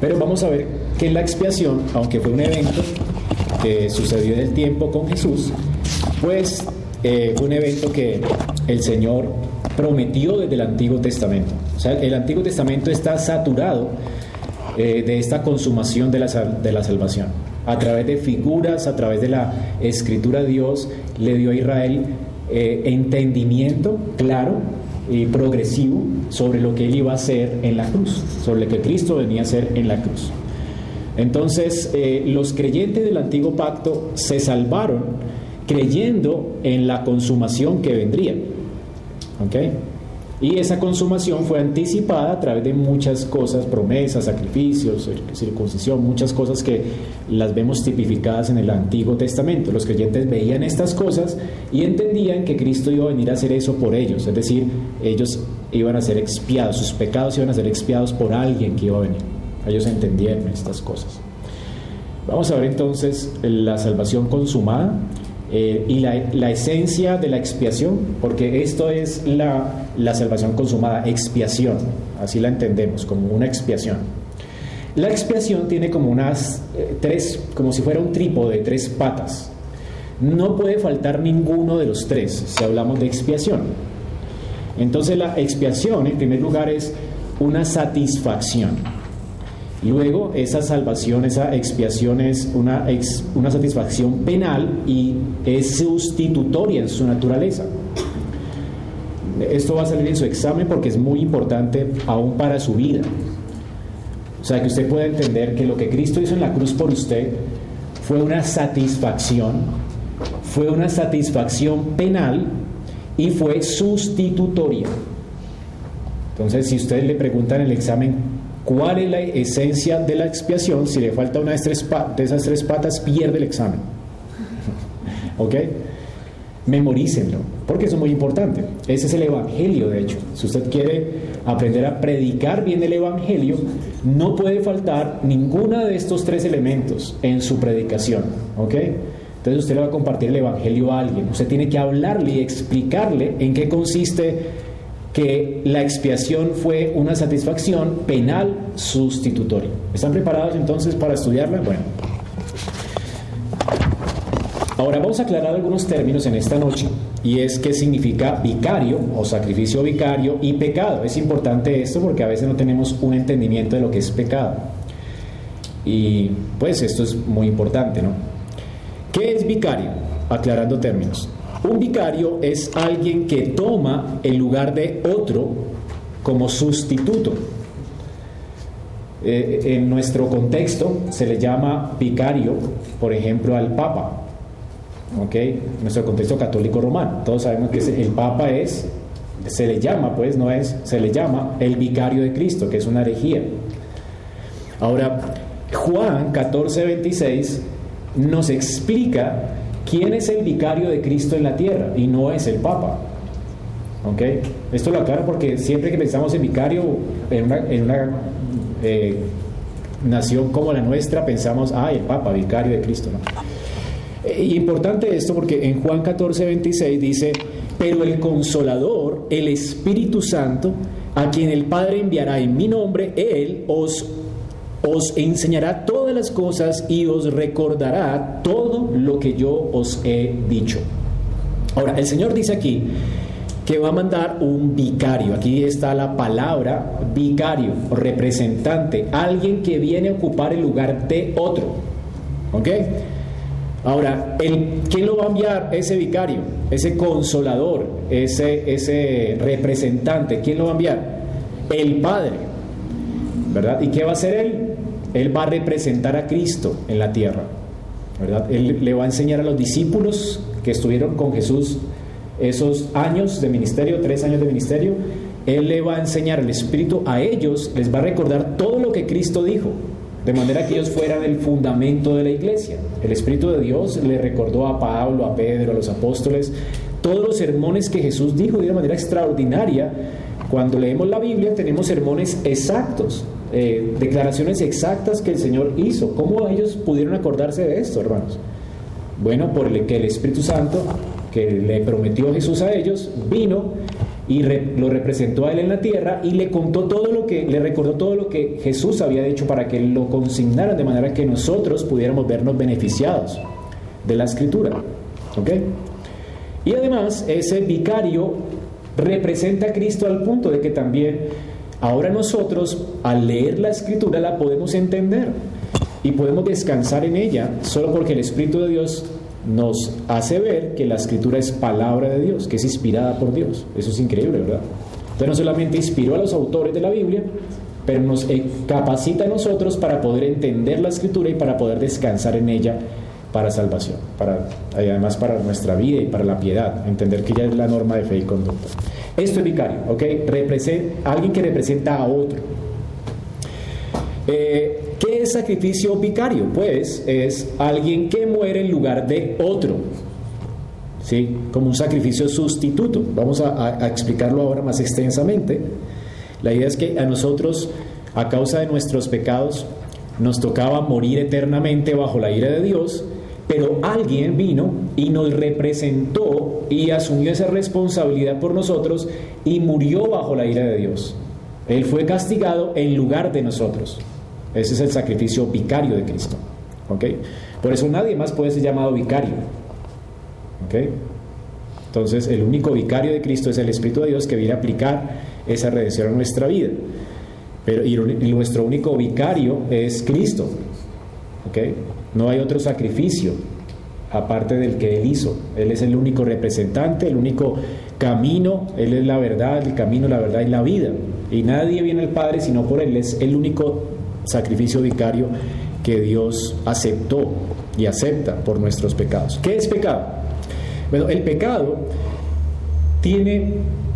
Pero vamos a ver que la expiación, aunque fue un evento que sucedió en el tiempo con Jesús, pues eh, fue un evento que el Señor prometió desde el Antiguo Testamento. O sea, el Antiguo Testamento está saturado eh, de esta consumación de la, de la salvación. A través de figuras, a través de la escritura, Dios le dio a Israel eh, entendimiento claro y progresivo sobre lo que él iba a hacer en la cruz, sobre lo que Cristo venía a hacer en la cruz. Entonces, eh, los creyentes del antiguo pacto se salvaron creyendo en la consumación que vendría. ¿Ok? Y esa consumación fue anticipada a través de muchas cosas, promesas, sacrificios, circuncisión, muchas cosas que las vemos tipificadas en el Antiguo Testamento. Los creyentes veían estas cosas y entendían que Cristo iba a venir a hacer eso por ellos, es decir, ellos iban a ser expiados, sus pecados iban a ser expiados por alguien que iba a venir. Ellos entendían estas cosas. Vamos a ver entonces la salvación consumada eh, y la, esencia de la expiación, porque esto es la, la salvación consumada, expiación, así la entendemos, como una expiación. La expiación tiene como unas eh, tres, como si fuera un trípode, tres patas. No puede faltar ninguno de los tres si hablamos de expiación. Entonces la expiación, en primer lugar, es una satisfacción. Luego, esa salvación, esa expiación es una, una satisfacción penal y es sustitutoria en su naturaleza. Esto va a salir en su examen porque es muy importante aún para su vida. O sea, que usted pueda entender que lo que Cristo hizo en la cruz por usted fue una satisfacción, fue una satisfacción penal y fue sustitutoria. Entonces, si usted le pregunta en el examen ¿Cuál es la esencia de la expiación? Si le falta una de, esas tres patas, pierde el examen. ¿Ok? Memorícenlo, porque eso es muy importante. Ese es el Evangelio, de hecho. Si usted quiere aprender a predicar bien el Evangelio, no puede faltar ninguno de estos tres elementos en su predicación. ¿Ok? Entonces usted le va a compartir el Evangelio a alguien. Usted tiene que hablarle y explicarle en qué consiste que la expiación fue una satisfacción penal sustitutoria. ¿Están preparados entonces para estudiarla? Bueno. Ahora vamos a aclarar algunos términos en esta noche y es qué significa vicario o sacrificio vicario y pecado. Es importante esto porque a veces no tenemos un entendimiento de lo que es pecado. Y pues esto es muy importante, ¿no? ¿Qué es vicario? Aclarando términos. Un vicario es alguien que toma el lugar de otro como sustituto. Eh, en nuestro contexto se le llama vicario, por ejemplo, al Papa. ¿Ok? En nuestro contexto católico romano. Todos sabemos que el Papa es, se le llama, pues, no es, se le llama el vicario de Cristo, que es una herejía. Ahora, Juan 14:26 nos explica ¿Quién es el vicario de Cristo en la tierra? Y no es el Papa. ¿Ok? Esto lo aclaro porque siempre que pensamos en vicario en una, eh, nación como la nuestra, pensamos, ah, el Papa, vicario de Cristo. ¿no? Eh, importante esto porque en Juan 14, 26 dice, pero el consolador, el Espíritu Santo, a quien el Padre enviará en mi nombre, Él os os enseñará todas las cosas y os recordará todo lo que yo os he dicho. Ahora, el Señor dice aquí que va a mandar un vicario. Aquí está la palabra vicario, representante, alguien que viene a ocupar el lugar de otro. ¿Ok? Ahora, el, ¿quién lo va a enviar? Ese vicario, ese consolador, ese, ese representante. ¿Quién lo va a enviar? El Padre. ¿Verdad? ¿Y qué va a hacer él? Él va a representar a Cristo en la tierra. ¿verdad? Él le va a enseñar a los discípulos que estuvieron con Jesús esos años de ministerio, tres años de ministerio, Él le va a enseñar el Espíritu a ellos, les va a recordar todo lo que Cristo dijo, de manera que ellos fueran el fundamento de la iglesia. El Espíritu de Dios le recordó a Pablo, a Pedro, a los apóstoles, todos los sermones que Jesús dijo de una manera extraordinaria. Cuando leemos la Biblia tenemos sermones exactos, eh, declaraciones exactas que el Señor hizo. ¿Cómo ellos pudieron acordarse de esto, hermanos? Bueno, por el que el Espíritu Santo, que le prometió Jesús a ellos, vino y lo representó a él en la tierra y le contó todo lo que, le recordó todo lo que Jesús había dicho para que lo consignara de manera que nosotros pudiéramos vernos beneficiados de la escritura. ¿Ok? Y además, ese vicario representa a Cristo al punto de que también ahora nosotros, al leer la escritura, la podemos entender y podemos descansar en ella solo porque el Espíritu de Dios nos hace ver que la escritura es palabra de Dios, que es inspirada por Dios. Eso es increíble, ¿verdad? Entonces no solamente inspiró a los autores de la Biblia, pero nos eh, capacita a nosotros para poder entender la escritura y para poder descansar en ella para salvación, para, además para nuestra vida y para la piedad, entender que ya es la norma de fe y conducta. Esto es vicario, ¿ok? Representa, alguien que representa a otro. Eh, ¿Qué es sacrificio vicario? Pues es alguien que muere en lugar de otro. ¿Sí? Como un sacrificio sustituto. Vamos a, a explicarlo ahora más extensamente. La idea es que a nosotros, a causa de nuestros pecados, nos tocaba morir eternamente bajo la ira de Dios, pero alguien vino y nos representó y asumió esa responsabilidad por nosotros y murió bajo la ira de Dios. Él fue castigado en lugar de nosotros. Ese es el sacrificio vicario de Cristo. ¿Ok? Por eso nadie más puede ser llamado vicario. ¿Ok? Entonces, el único vicario de Cristo es el Espíritu de Dios que viene a aplicar esa redención a nuestra vida. Pero, y, nuestro único vicario es Cristo. ¿Ok? No hay otro sacrificio aparte del que Él hizo. Él es el único representante, el único camino, Él es la verdad, el camino, la verdad y la vida. Y nadie viene al Padre sino por Él. Es el único sacrificio vicario que Dios aceptó y acepta por nuestros pecados. ¿Qué es pecado? Bueno, el pecado tiene,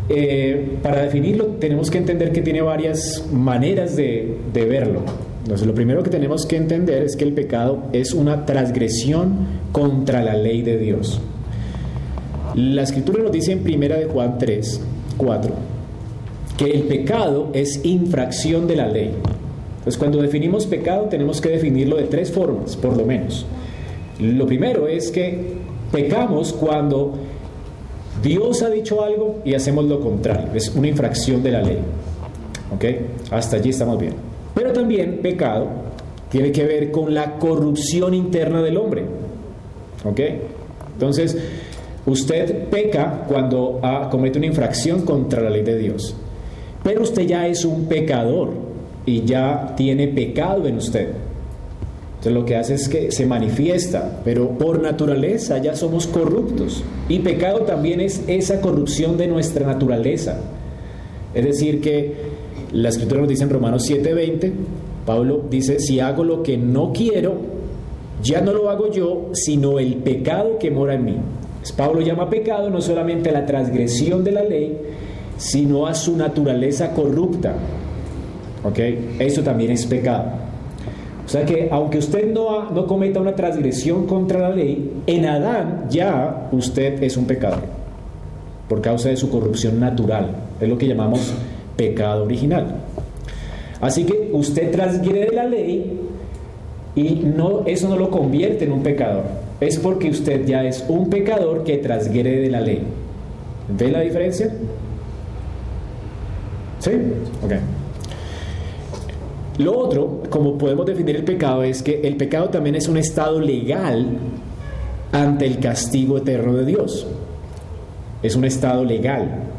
eh, para definirlo, tenemos que entender que tiene varias maneras de, de verlo. Entonces, lo primero que tenemos que entender es que el pecado es una transgresión contra la ley de Dios. La escritura nos dice en primera de Juan 3, 4, que el pecado es infracción de la ley. Entonces, cuando definimos pecado, tenemos que definirlo de tres formas, por lo menos. Lo primero es que pecamos cuando Dios ha dicho algo y hacemos lo contrario. Es una infracción de la ley. ¿Ok? Hasta allí estamos bien. Pero también pecado tiene que ver con la corrupción interna del hombre. ¿Ok? Entonces, usted peca cuando comete una infracción contra la ley de Dios. Pero usted ya es un pecador y ya tiene pecado en usted. Entonces lo que hace es que se manifiesta, pero por naturaleza ya somos corruptos. Y pecado también es esa corrupción de nuestra naturaleza. Es decir, que la escritura nos dice en Romanos 7:20, Pablo dice, si hago lo que no quiero, ya no lo hago yo, sino el pecado que mora en mí. Pablo llama pecado no solamente a la transgresión de la ley, sino a su naturaleza corrupta, ¿Ok? Eso también es pecado. O sea que aunque usted no, no cometa una transgresión contra la ley, en Adán ya usted es un pecador por causa de su corrupción natural. Es lo que llamamos pecado original. Así que usted transgrede la ley y no, eso no lo convierte en un pecador. Es porque usted ya es un pecador que transgrede la ley. ¿Ve la diferencia? ¿Sí? Ok. Lo otro, como podemos definir el pecado, es que el pecado también es un estado legal ante el castigo eterno de Dios. Es un estado legal.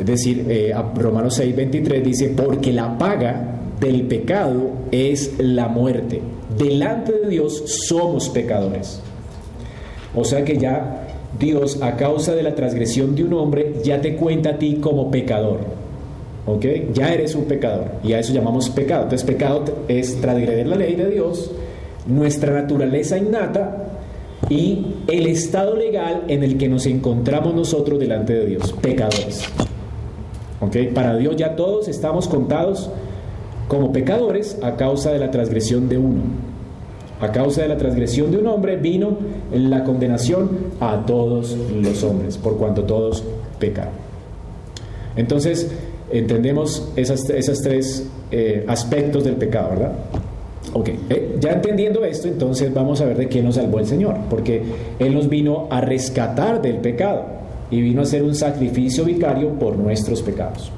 Es decir, eh, Romanos 6, 23 dice, porque la paga del pecado es la muerte. Delante de Dios somos pecadores. O sea que ya Dios, a causa de la transgresión de un hombre, ya te cuenta a ti como pecador. ¿ok? Ya eres un pecador y a eso llamamos pecado. Entonces pecado es transgredir la ley de Dios, nuestra naturaleza innata y el estado legal en el que nos encontramos nosotros delante de Dios, pecadores. ¿Ok? Para Dios ya todos estamos contados como pecadores a causa de la transgresión de uno. A causa de la transgresión de un hombre vino la condenación a todos los hombres, por cuanto todos pecaron. Entonces, entendemos esas, esas tres eh, aspectos del pecado, ¿verdad? Ok, eh, ya entendiendo esto, entonces vamos a ver de qué nos salvó el Señor, porque Él nos vino a rescatar del pecado. Y vino a ser un sacrificio vicario por nuestros pecados.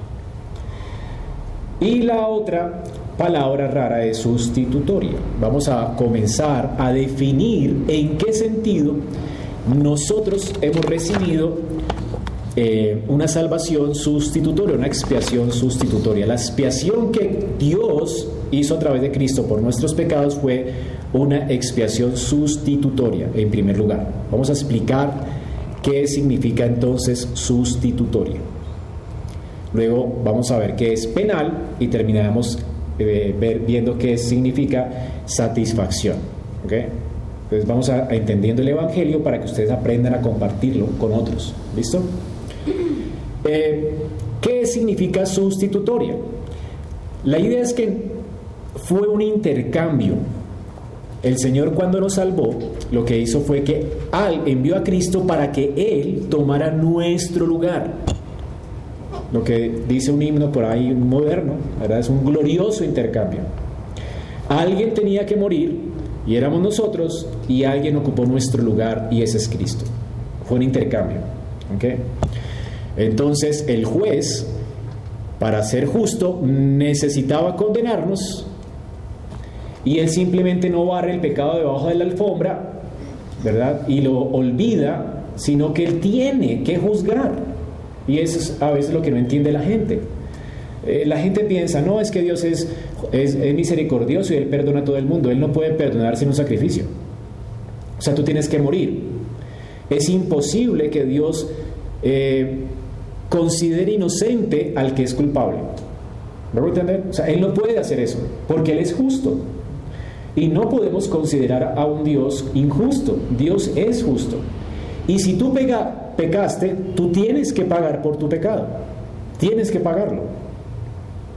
Y la otra palabra rara es sustitutoria. Vamos a comenzar a definir en qué sentido nosotros hemos recibido eh, una salvación sustitutoria, una expiación sustitutoria. La expiación que Dios hizo a través de Cristo por nuestros pecados fue una expiación sustitutoria, en primer lugar. Vamos a explicar qué significa entonces sustitutoria. Luego vamos a ver qué es penal y terminaremos eh, viendo qué significa satisfacción. Entonces vamos a, entendiendo el Evangelio para que ustedes aprendan a compartirlo con otros. ¿Listo? Eh, ¿Qué significa sustitutoria? La idea es que fue un intercambio. El Señor cuando nos salvó, lo que hizo fue que al envió a Cristo para que Él tomara nuestro lugar lo que dice un himno por ahí moderno, ¿verdad? Es un glorioso intercambio. Alguien tenía que morir y éramos nosotros y alguien ocupó nuestro lugar y ese es Cristo. Fue un intercambio. Entonces el juez, para ser justo, necesitaba condenarnos y él simplemente no barre el pecado debajo de la alfombra, ¿verdad? Y lo olvida, sino que él tiene que juzgar. Y eso es a veces lo que no entiende la gente. Eh, la gente piensa, no, es que Dios es, misericordioso y Él perdona a todo el mundo. Él no puede perdonar sin un sacrificio. O sea, tú tienes que morir. Es imposible que Dios eh, considere inocente al que es culpable. ¿Me voy a entender? O sea, Él no puede hacer eso, porque Él es justo. Y no podemos considerar a un Dios injusto. Dios es justo. Y si tú pecaste, tú tienes que pagar por tu pecado. Tienes que pagarlo.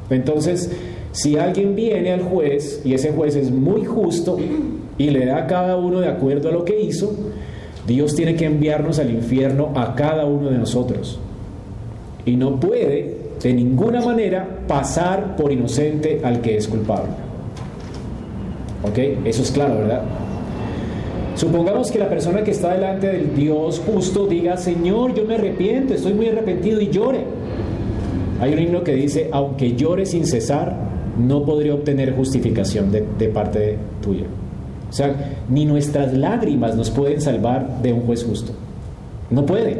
Entonces, si alguien viene al juez y ese juez es muy justo y le da a cada uno de acuerdo a lo que hizo, Dios tiene que enviarnos al infierno a cada uno de nosotros. Y no puede de ninguna manera pasar por inocente al que es culpable. ¿Ok? Eso es claro, ¿verdad? Supongamos que la persona que está delante del Dios justo diga, Señor, yo me arrepiento, estoy muy arrepentido y llore. Hay un himno que dice, aunque llore sin cesar, no podría obtener justificación de, de parte tuya. O sea, ni nuestras lágrimas nos pueden salvar de un juez justo. No pueden.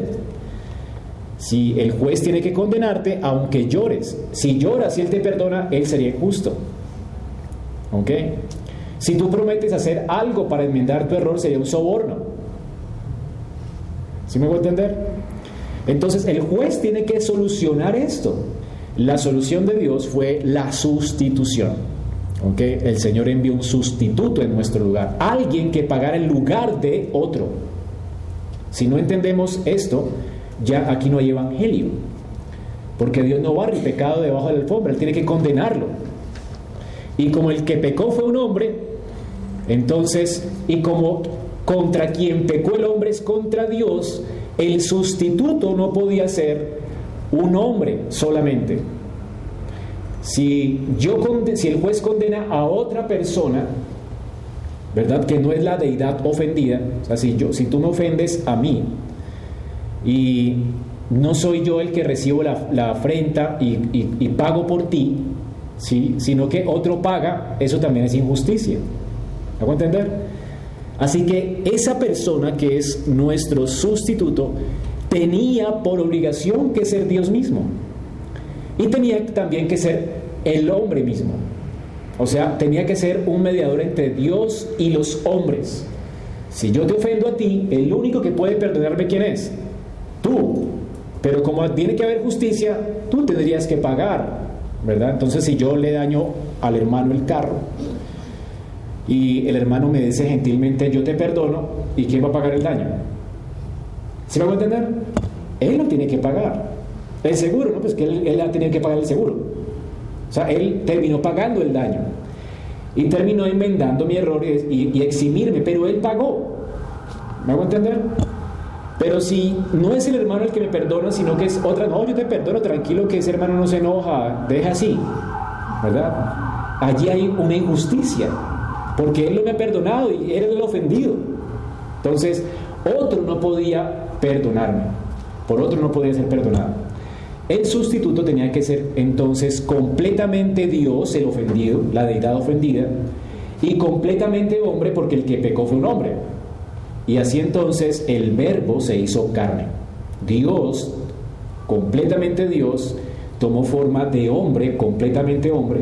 Si el juez tiene que condenarte, aunque llores, si lloras y él te perdona, él sería justo. ¿Ok? Si tú prometes hacer algo para enmendar tu error, sería un soborno. ¿Sí me voy a entender? Entonces el juez tiene que solucionar esto. La solución de Dios fue la sustitución. ¿Okay? El Señor envió un sustituto en nuestro lugar, alguien que pagara el lugar de otro. Si no entendemos esto, ya aquí no hay evangelio, porque Dios no barre el pecado debajo de la alfombra, Él tiene que condenarlo. Y como el que pecó fue un hombre, entonces, y como contra quien pecó el hombre es contra Dios, el sustituto no podía ser un hombre solamente. Si, yo, si el juez condena a otra persona, ¿verdad? Que no es la deidad ofendida, o sea, si, yo, si tú me ofendes a mí y no soy yo el que recibo la, afrenta y, y pago por ti, ¿sí? sino que otro paga, eso también es injusticia. ¿Me entender? Así que esa persona que es nuestro sustituto tenía por obligación que ser Dios mismo. Y tenía también que ser el hombre mismo. O sea, tenía que ser un mediador entre Dios y los hombres. Si yo te ofendo a ti, el único que puede perdonarme, ¿quién es? Tú. Pero como tiene que haber justicia, tú tendrías que pagar, ¿verdad? Entonces, si yo le daño al hermano el carro, y el hermano me dice gentilmente, yo te perdono, ¿y quién va a pagar el daño? ¿Sí me va a entender? Él lo tiene que pagar. El seguro, ¿no? Pues que él, él ha tenido que pagar el seguro. O sea, él terminó pagando el daño. Y terminó enmendando mi error y, y eximirme, pero él pagó. ¿Me hago entender? Pero si no es el hermano el que me perdona, sino que es otra, no, yo te perdono, tranquilo que ese hermano no se enoja, deja así, ¿verdad? Allí hay una injusticia porque él lo me ha perdonado y era el ofendido. Entonces, otro no podía perdonarme. por otro no podía ser perdonado. El sustituto tenía que ser entonces completamente Dios, el ofendido, la deidad ofendida, y completamente hombre porque el que pecó fue un hombre. Y así entonces el verbo se hizo carne. Dios, completamente Dios, tomó forma de hombre, completamente hombre,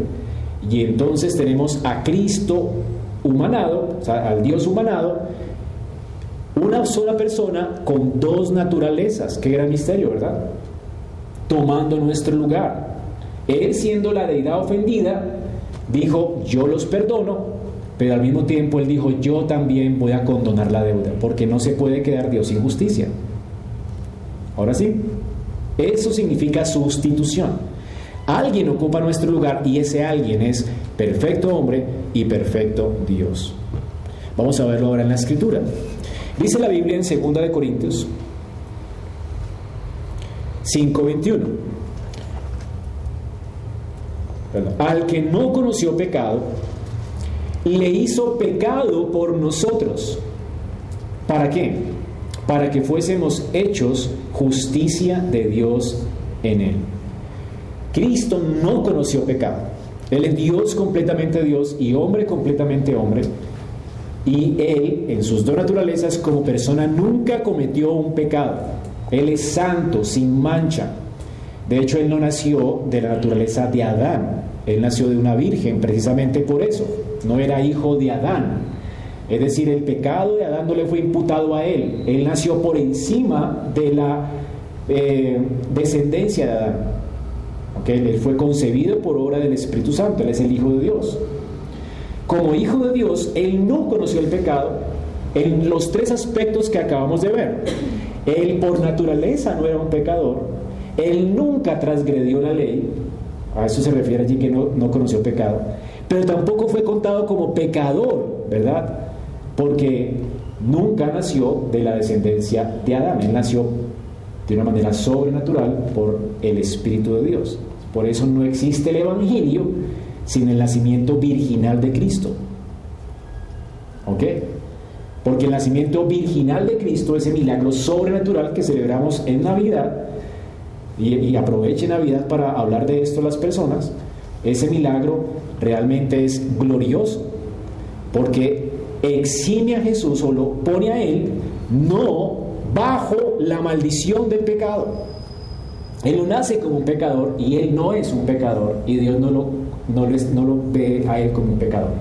y entonces tenemos a Cristo humanado, o sea, al Dios humanado, una sola persona con dos naturalezas. Qué gran misterio, ¿verdad? Tomando nuestro lugar. Él siendo la deidad ofendida, dijo, yo los perdono, pero al mismo tiempo él dijo, yo también voy a condonar la deuda, porque no se puede quedar Dios sin justicia. Ahora sí, eso significa sustitución. Alguien ocupa nuestro lugar y ese alguien es perfecto hombre y perfecto Dios. Vamos a verlo ahora en la escritura. Dice la Biblia en 2 de Corintios 5:21. Al que no conoció pecado, le hizo pecado por nosotros. ¿Para qué? Para que fuésemos hechos justicia de Dios en él. Cristo no conoció pecado. Él es Dios completamente Dios y hombre completamente hombre. Y Él, en sus dos naturalezas, como persona, nunca cometió un pecado. Él es santo, sin mancha. De hecho, Él no nació de la naturaleza de Adán. Él nació de una virgen, precisamente por eso. No era hijo de Adán. Es decir, el pecado de Adán no le fue imputado a Él. Él nació por encima de la eh, descendencia de Adán. Él fue concebido por obra del Espíritu Santo. Él es el Hijo de Dios. Como hijo de Dios, él no conoció el pecado en los tres aspectos que acabamos de ver. Él por naturaleza no era un pecador, él nunca transgredió la ley, a eso se refiere allí que no, no conoció pecado, pero tampoco fue contado como pecador, ¿verdad? Porque nunca nació de la descendencia de Adán, él nació de una manera sobrenatural por el Espíritu de Dios. Por eso no existe el Evangelio sin el nacimiento virginal de Cristo. ¿Ok? Porque el nacimiento virginal de Cristo, ese milagro sobrenatural que celebramos en Navidad, y, y aproveche Navidad para hablar de esto a las personas, ese milagro realmente es glorioso, porque exime a Jesús o lo pone a Él no bajo la maldición del pecado. Él no nace como un pecador y Él no es un pecador y Dios no lo no, lo ve a él como un pecador.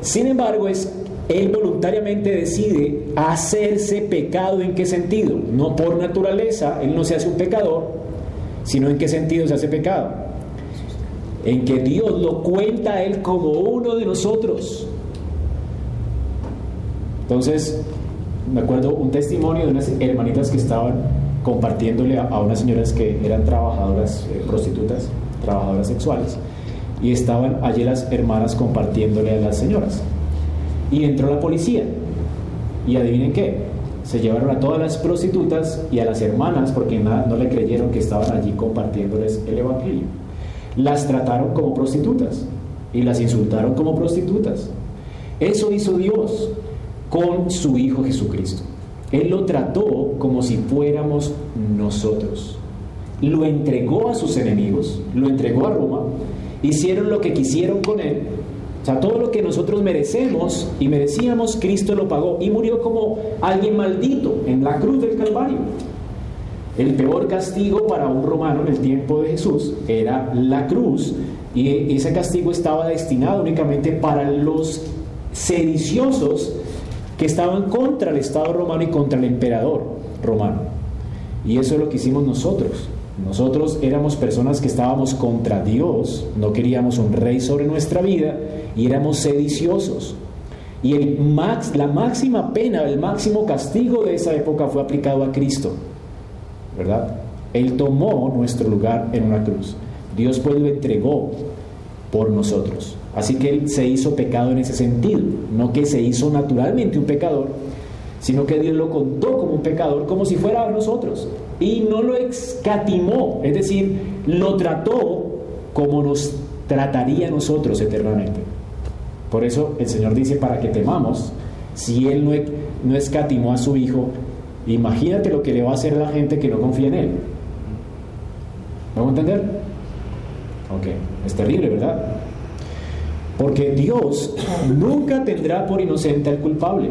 Sin embargo, es él voluntariamente decide hacerse pecado en qué sentido. No por naturaleza, él no se hace un pecador, sino en qué sentido se hace pecado. En que Dios lo cuenta a él como uno de nosotros. Entonces, me acuerdo un testimonio de unas hermanitas que estaban compartiéndole a, unas señoras que eran trabajadoras, eh, prostitutas, trabajadoras sexuales y estaban allí las hermanas compartiéndole a las señoras. Y entró la policía. Y adivinen qué, se llevaron a todas las prostitutas y a las hermanas porque nada, no le creyeron que estaban allí compartiéndoles el Evangelio. Las trataron como prostitutas y las insultaron como prostitutas. Eso hizo Dios con su Hijo Jesucristo. Él lo trató como si fuéramos nosotros. Lo entregó a sus enemigos, lo entregó a Roma hicieron lo que quisieron con él. O sea, todo lo que nosotros merecemos y merecíamos, Cristo lo pagó y murió como alguien maldito en la cruz del Calvario. El peor castigo para un romano en el tiempo de Jesús era la cruz y ese castigo estaba destinado únicamente para los sediciosos que estaban contra el Estado romano y contra el emperador romano. Y eso es lo que hicimos nosotros. Nosotros éramos personas que estábamos contra Dios, no queríamos un rey sobre nuestra vida y éramos sediciosos. Y el max, la máxima pena, el máximo castigo de esa época fue aplicado a Cristo, ¿verdad? Él tomó nuestro lugar en una cruz. Dios pues lo entregó por nosotros. Así que Él se hizo pecado en ese sentido, no que se hizo naturalmente un pecador, sino que Dios lo contó como un pecador, como si fuera a nosotros y no lo escatimó, es decir, lo trató como nos trataría a nosotros eternamente. Por eso el Señor dice, para que temamos, si Él no, no escatimó a su Hijo, Imagínate lo que le va a hacer a la gente que no confía en Él. ¿Vamos a entender? Ok, es terrible, ¿verdad? Porque Dios nunca tendrá por inocente al culpable.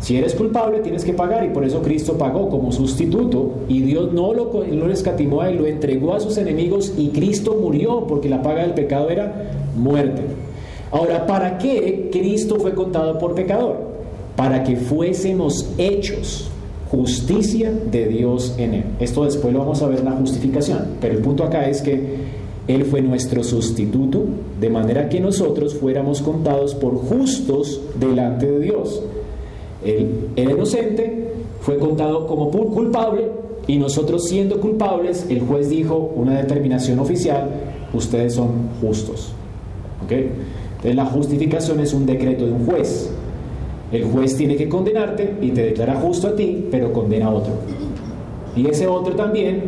Si eres culpable tienes que pagar y por eso Cristo pagó como sustituto y Dios no lo, lo escatimó y lo entregó a sus enemigos y Cristo murió porque la paga del pecado era muerte. Ahora, ¿para qué Cristo fue contado por pecador? Para que fuésemos hechos justicia de Dios en él. Esto después lo vamos a ver en la justificación, pero el punto acá es que Él fue nuestro sustituto, de manera que nosotros fuéramos contados por justos delante de Dios. El, inocente fue contado como culpable y nosotros siendo culpables, el juez dijo una determinación oficial, ustedes son justos. Entonces la justificación es un decreto de un juez. El juez tiene que condenarte y te declara justo a ti, pero condena a otro. Y ese otro también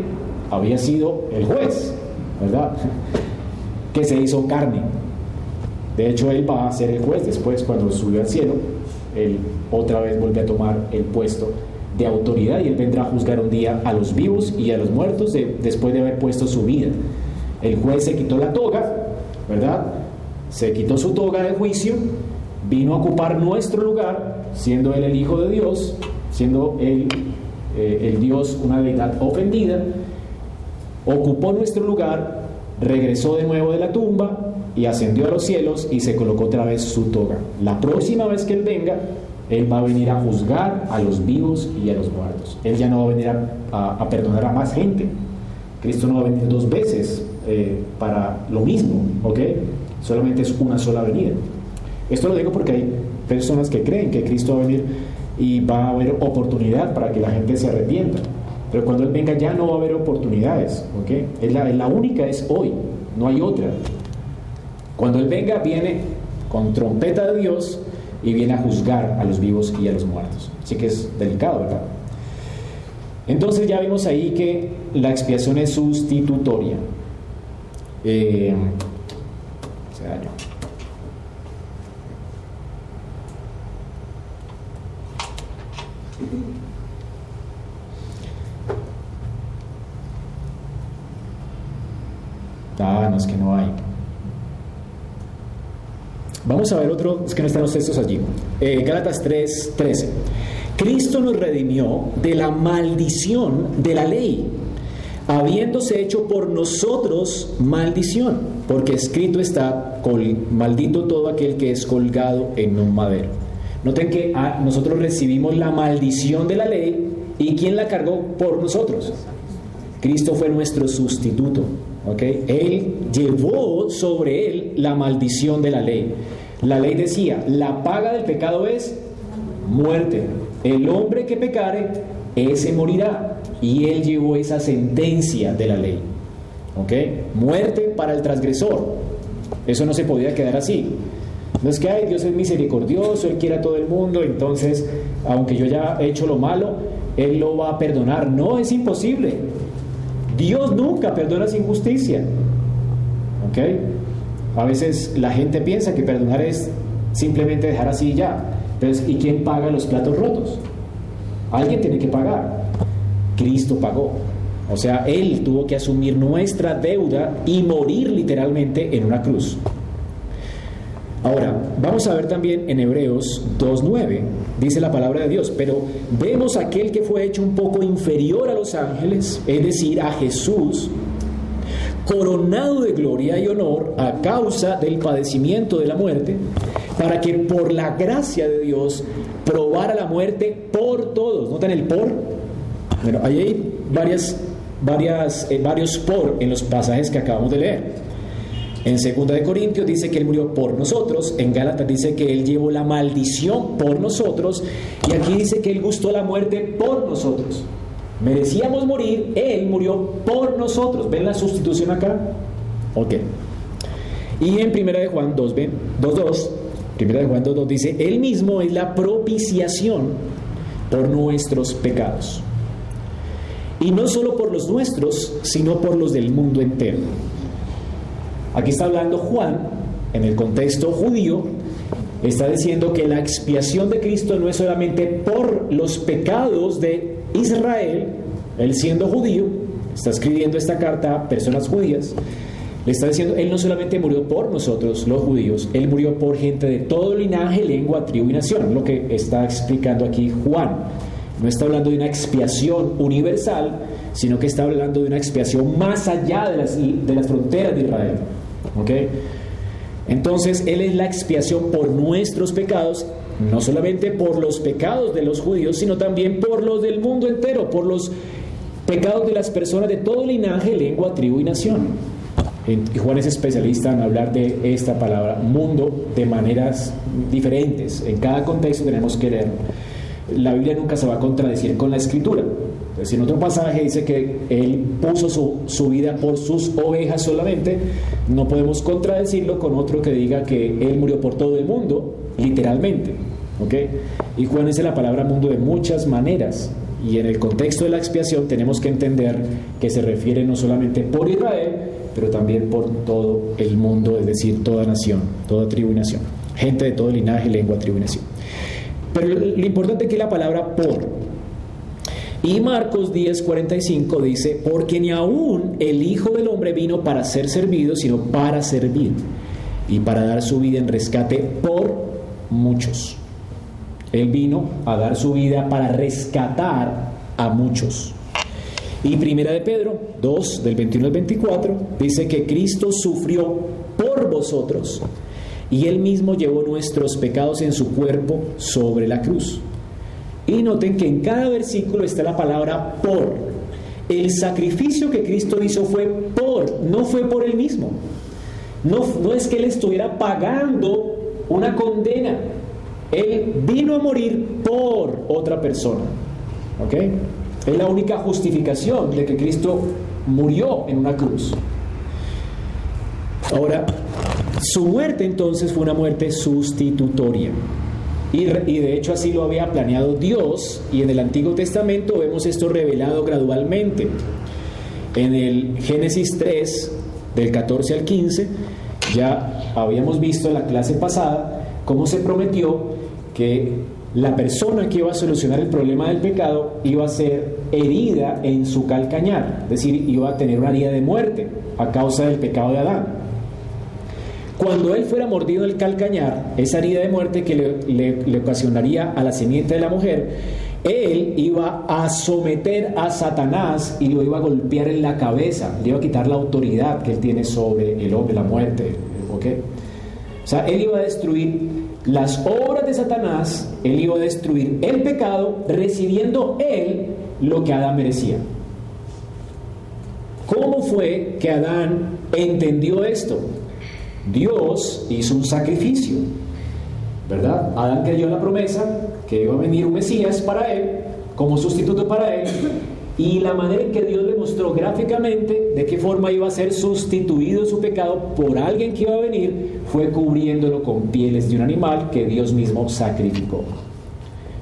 había sido el juez, ¿verdad? Que se hizo carne. De hecho, él va a ser el juez después cuando subió al cielo él otra vez vuelve a tomar el puesto de autoridad y él vendrá a juzgar un día a los vivos y a los muertos después de haber puesto su vida. El juez se quitó la toga, ¿verdad? Se quitó su toga de juicio, vino a ocupar nuestro lugar, siendo él el Hijo de Dios, siendo él eh, el Dios una deidad ofendida, ocupó nuestro lugar, regresó de nuevo de la tumba, y ascendió a los cielos y se colocó otra vez su toga. La próxima vez que Él venga, Él va a venir a juzgar a los vivos y a los muertos. Él ya no va a venir a, perdonar a más gente. Cristo no va a venir dos veces eh, para lo mismo, ¿ok? Solamente es una sola venida. Esto lo digo porque hay personas que creen que Cristo va a venir y va a haber oportunidad para que la gente se arrepienta. Pero cuando Él venga ya no va a haber oportunidades, ¿ok? Es la, única es hoy, no hay otra. Cuando Él venga, viene con trompeta de Dios y viene a juzgar a los vivos y a los muertos. Así que es delicado, ¿verdad? Entonces ya vimos ahí que la expiación es sustitutoria. Eh, Ah, no que no hay. Vamos a ver otro, es que no están los textos allí. Eh, Gálatas 3, 13. Cristo nos redimió de la maldición de la ley, habiéndose hecho por nosotros maldición, porque escrito está, maldito todo aquel que es colgado en un madero. Noten que ah, nosotros recibimos la maldición de la ley y ¿quién la cargó por nosotros? Cristo fue nuestro sustituto. Él llevó sobre él la maldición de la ley. La ley decía, la paga del pecado es muerte. El hombre que pecare, ese morirá. Y él llevó esa sentencia de la ley. ¿Ok? Muerte para el transgresor. Eso no se podía quedar así. No es que, ay, Dios es misericordioso, Él quiere a todo el mundo, entonces, aunque yo ya he hecho lo malo, Él lo va a perdonar. No, es imposible. Dios nunca perdona sin justicia. ¿Ok? A veces la gente piensa que perdonar es simplemente dejar así y ya. Pero ¿y quién paga los platos rotos? Alguien tiene que pagar. Cristo pagó. O sea, Él tuvo que asumir nuestra deuda y morir literalmente en una cruz. Ahora, vamos a ver también en Hebreos 2.9, dice la palabra de Dios, pero vemos aquel que fue hecho un poco inferior a los ángeles, es decir, a Jesús, coronado de gloria y honor a causa del padecimiento de la muerte, para que por la gracia de Dios probara la muerte por todos. ¿Notan el por? Bueno, ahí hay varias, varias, eh, varios por en los pasajes que acabamos de leer. En 2 de Corintios dice que Él murió por nosotros, en Gálatas dice que Él llevó la maldición por nosotros, y aquí dice que Él gustó la muerte por nosotros. Merecíamos morir, Él murió por nosotros. ¿Ven la sustitución acá? Ok. Y en 1 de Juan 2, 2, 1 de Juan 2, 2 dice, Él mismo es la propiciación por nuestros pecados. Y no solo por los nuestros, sino por los del mundo entero. Aquí está hablando Juan, en el contexto judío, está diciendo que la expiación de Cristo no es solamente por los pecados de Israel, él siendo judío, está escribiendo esta carta a personas judías, le está diciendo, Él no solamente murió por nosotros, los judíos, Él murió por gente de todo linaje, lengua, tribu y nación, lo que está explicando aquí Juan. No está hablando de una expiación universal, sino que está hablando de una expiación más allá de las, de las fronteras de Israel. ¿Ok? Entonces, Él es la expiación por nuestros pecados, no solamente por los pecados de los judíos, sino también por los del mundo entero, por los pecados de las personas de todo linaje, lengua, tribu y nación. Y Juan es especialista en hablar de esta palabra mundo de maneras diferentes. En cada contexto tenemos que leer. La Biblia nunca se va a contradecir con la escritura. Entonces, en otro pasaje dice que él puso su, su, vida por sus ovejas solamente, no podemos contradecirlo con otro que diga que él murió por todo el mundo, literalmente. ¿ok? Y Juan dice la palabra mundo de muchas maneras. Y en el contexto de la expiación tenemos que entender que se refiere no solamente por Israel, pero también por todo el mundo, es decir, toda nación, toda tribu y nación, gente de todo linaje, lengua, tribu y nación. Pero lo importante es que la palabra por. Y Marcos 10:45 dice, porque ni aún el Hijo del Hombre vino para ser servido, sino para servir y para dar su vida en rescate por muchos. Él vino a dar su vida para rescatar a muchos. Y primera de Pedro 2, del 21 al 24, dice que Cristo sufrió por vosotros y él mismo llevó nuestros pecados en su cuerpo sobre la cruz. Y noten que en cada versículo está la palabra por. El sacrificio que Cristo hizo fue por, no fue por él mismo. No, no es que él estuviera pagando una condena. Él vino a morir por otra persona. ¿Ok? Es la única justificación de que Cristo murió en una cruz. Ahora, su muerte entonces fue una muerte sustitutoria. Y, de hecho así lo había planeado Dios y en el Antiguo Testamento vemos esto revelado gradualmente. En el Génesis 3, del 14 al 15, ya habíamos visto en la clase pasada cómo se prometió que la persona que iba a solucionar el problema del pecado iba a ser herida en su calcañar, es decir, iba a tener una herida de muerte a causa del pecado de Adán. Cuando él fuera mordido el calcañar, esa herida de muerte que le, ocasionaría a la simiente de la mujer, él iba a someter a Satanás y lo iba a golpear en la cabeza, le iba a quitar la autoridad que él tiene sobre el hombre, la muerte. ¿ok? O sea, él iba a destruir las obras de Satanás, él iba a destruir el pecado, recibiendo él lo que Adán merecía. ¿Cómo fue que Adán entendió esto? Dios hizo un sacrificio, ¿verdad? Adán creyó en la promesa que iba a venir un Mesías para él, como sustituto para él, y la manera en que Dios le mostró gráficamente de qué forma iba a ser sustituido su pecado por alguien que iba a venir fue cubriéndolo con pieles de un animal que Dios mismo sacrificó.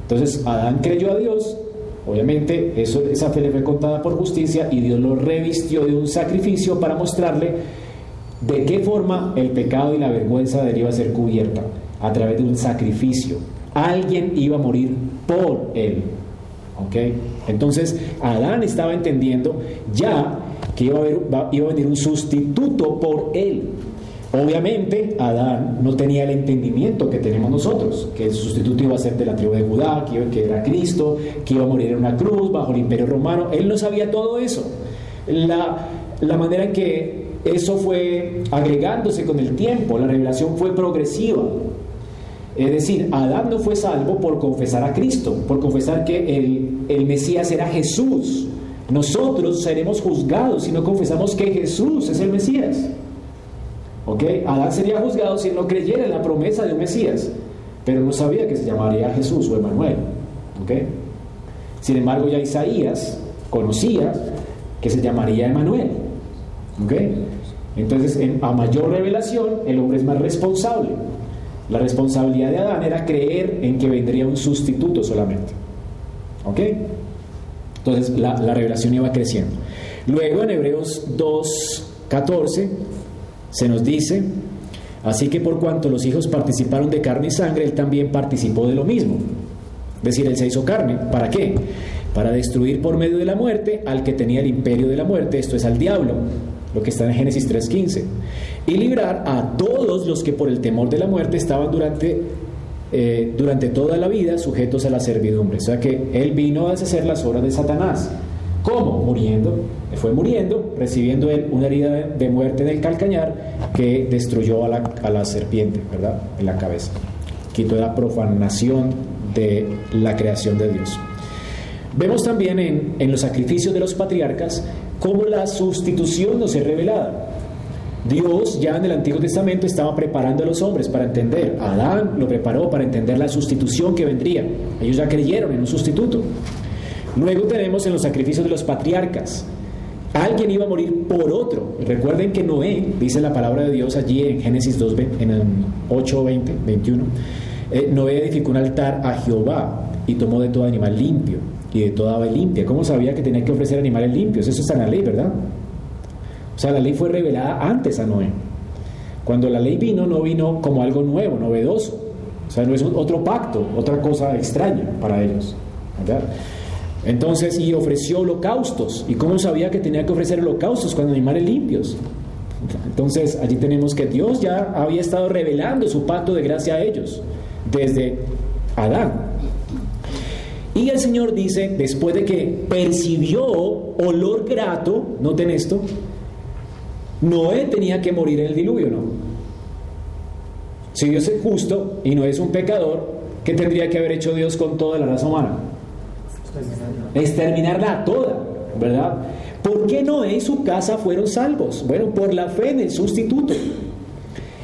Entonces Adán creyó a Dios, obviamente eso, esa fe le fue contada por justicia y Dios lo revistió de un sacrificio para mostrarle de qué forma el pecado y la vergüenza de él iba a ser cubierta a través de un sacrificio. Alguien iba a morir por él. ¿Ok? Entonces, Adán estaba entendiendo ya que iba a, haber, venir un sustituto por él. Obviamente, Adán no tenía el entendimiento que tenemos nosotros, que el sustituto iba a ser de la tribu de Judá, que, que era Cristo, que iba a morir en una cruz bajo el imperio romano. Él no sabía todo eso. La, la manera en que eso fue agregándose con el tiempo, la revelación fue progresiva. Es decir, Adán no fue salvo por confesar a Cristo, por confesar que el, Mesías era Jesús. Nosotros seremos juzgados si no confesamos que Jesús es el Mesías. ¿Ok? Adán sería juzgado si no creyera en la promesa de un Mesías, pero no sabía que se llamaría Jesús o Emanuel. ¿Ok? Sin embargo, ya Isaías conocía que se llamaría Emanuel. ¿Ok? Entonces, a mayor revelación, el hombre es más responsable. La responsabilidad de Adán era creer en que vendría un sustituto solamente. ¿Ok? Entonces la, revelación iba creciendo. Luego en Hebreos 2.14 se nos dice, Así que por cuanto los hijos participaron de carne y sangre, él también participó de lo mismo. Es decir, él se hizo carne. ¿Para qué? Para destruir por medio de la muerte al que tenía el imperio de la muerte, esto es al diablo, lo que está en Génesis 3.15, y librar a todos los que por el temor de la muerte estaban durante, eh, durante toda la vida sujetos a la servidumbre. O sea que él vino a deshacer las obras de Satanás. ¿Cómo? Muriendo. Fue muriendo, recibiendo él una herida de muerte en el calcañar que destruyó a la, a la serpiente, ¿verdad? En la cabeza. Quitó la profanación de la creación de Dios. Vemos también en, en los sacrificios de los patriarcas cómo la sustitución nos es revelada. Dios ya en el Antiguo Testamento estaba preparando a los hombres para entender. Adán lo preparó para entender la sustitución que vendría. Ellos ya creyeron en un sustituto. Luego tenemos en los sacrificios de los patriarcas. Alguien iba a morir por otro. Recuerden que Noé, dice la palabra de Dios allí en Génesis 2, en 8, 20, 21, Noé edificó un altar a Jehová y tomó de todo animal limpio y de toda ave limpia. ¿Cómo sabía que tenía que ofrecer animales limpios? Eso está en la ley, ¿verdad? O sea, la ley fue revelada antes a Noé. Cuando la ley vino, no vino como algo nuevo, novedoso. O sea, no es otro pacto, otra cosa extraña para ellos. ¿verdad? Entonces, y ofreció holocaustos. ¿Y cómo sabía que tenía que ofrecer holocaustos con animales limpios? Entonces, allí tenemos que Dios ya había estado revelando su pacto de gracia a ellos, desde Adán. Y el Señor dice, después de que percibió olor grato, noten esto, Noé tenía que morir en el diluvio, ¿no? Si Dios es justo y no es un pecador, ¿qué tendría que haber hecho Dios con toda la raza humana? Exterminarla toda, ¿verdad? ¿Por qué Noé y su casa fueron salvos? Bueno, por la fe en el sustituto.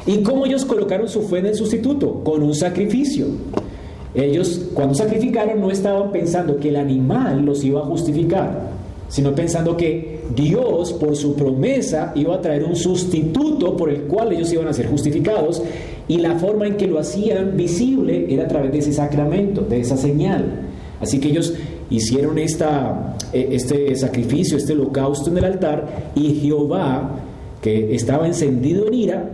¿Y cómo ellos colocaron su fe en el sustituto? Con un sacrificio. Ellos cuando sacrificaron no estaban pensando que el animal los iba a justificar, sino pensando que Dios por su promesa iba a traer un sustituto por el cual ellos iban a ser justificados y la forma en que lo hacían visible era a través de ese sacramento, de esa señal. Así que ellos hicieron esta, eh, este sacrificio, este holocausto en el altar, y Jehová, que estaba encendido en ira,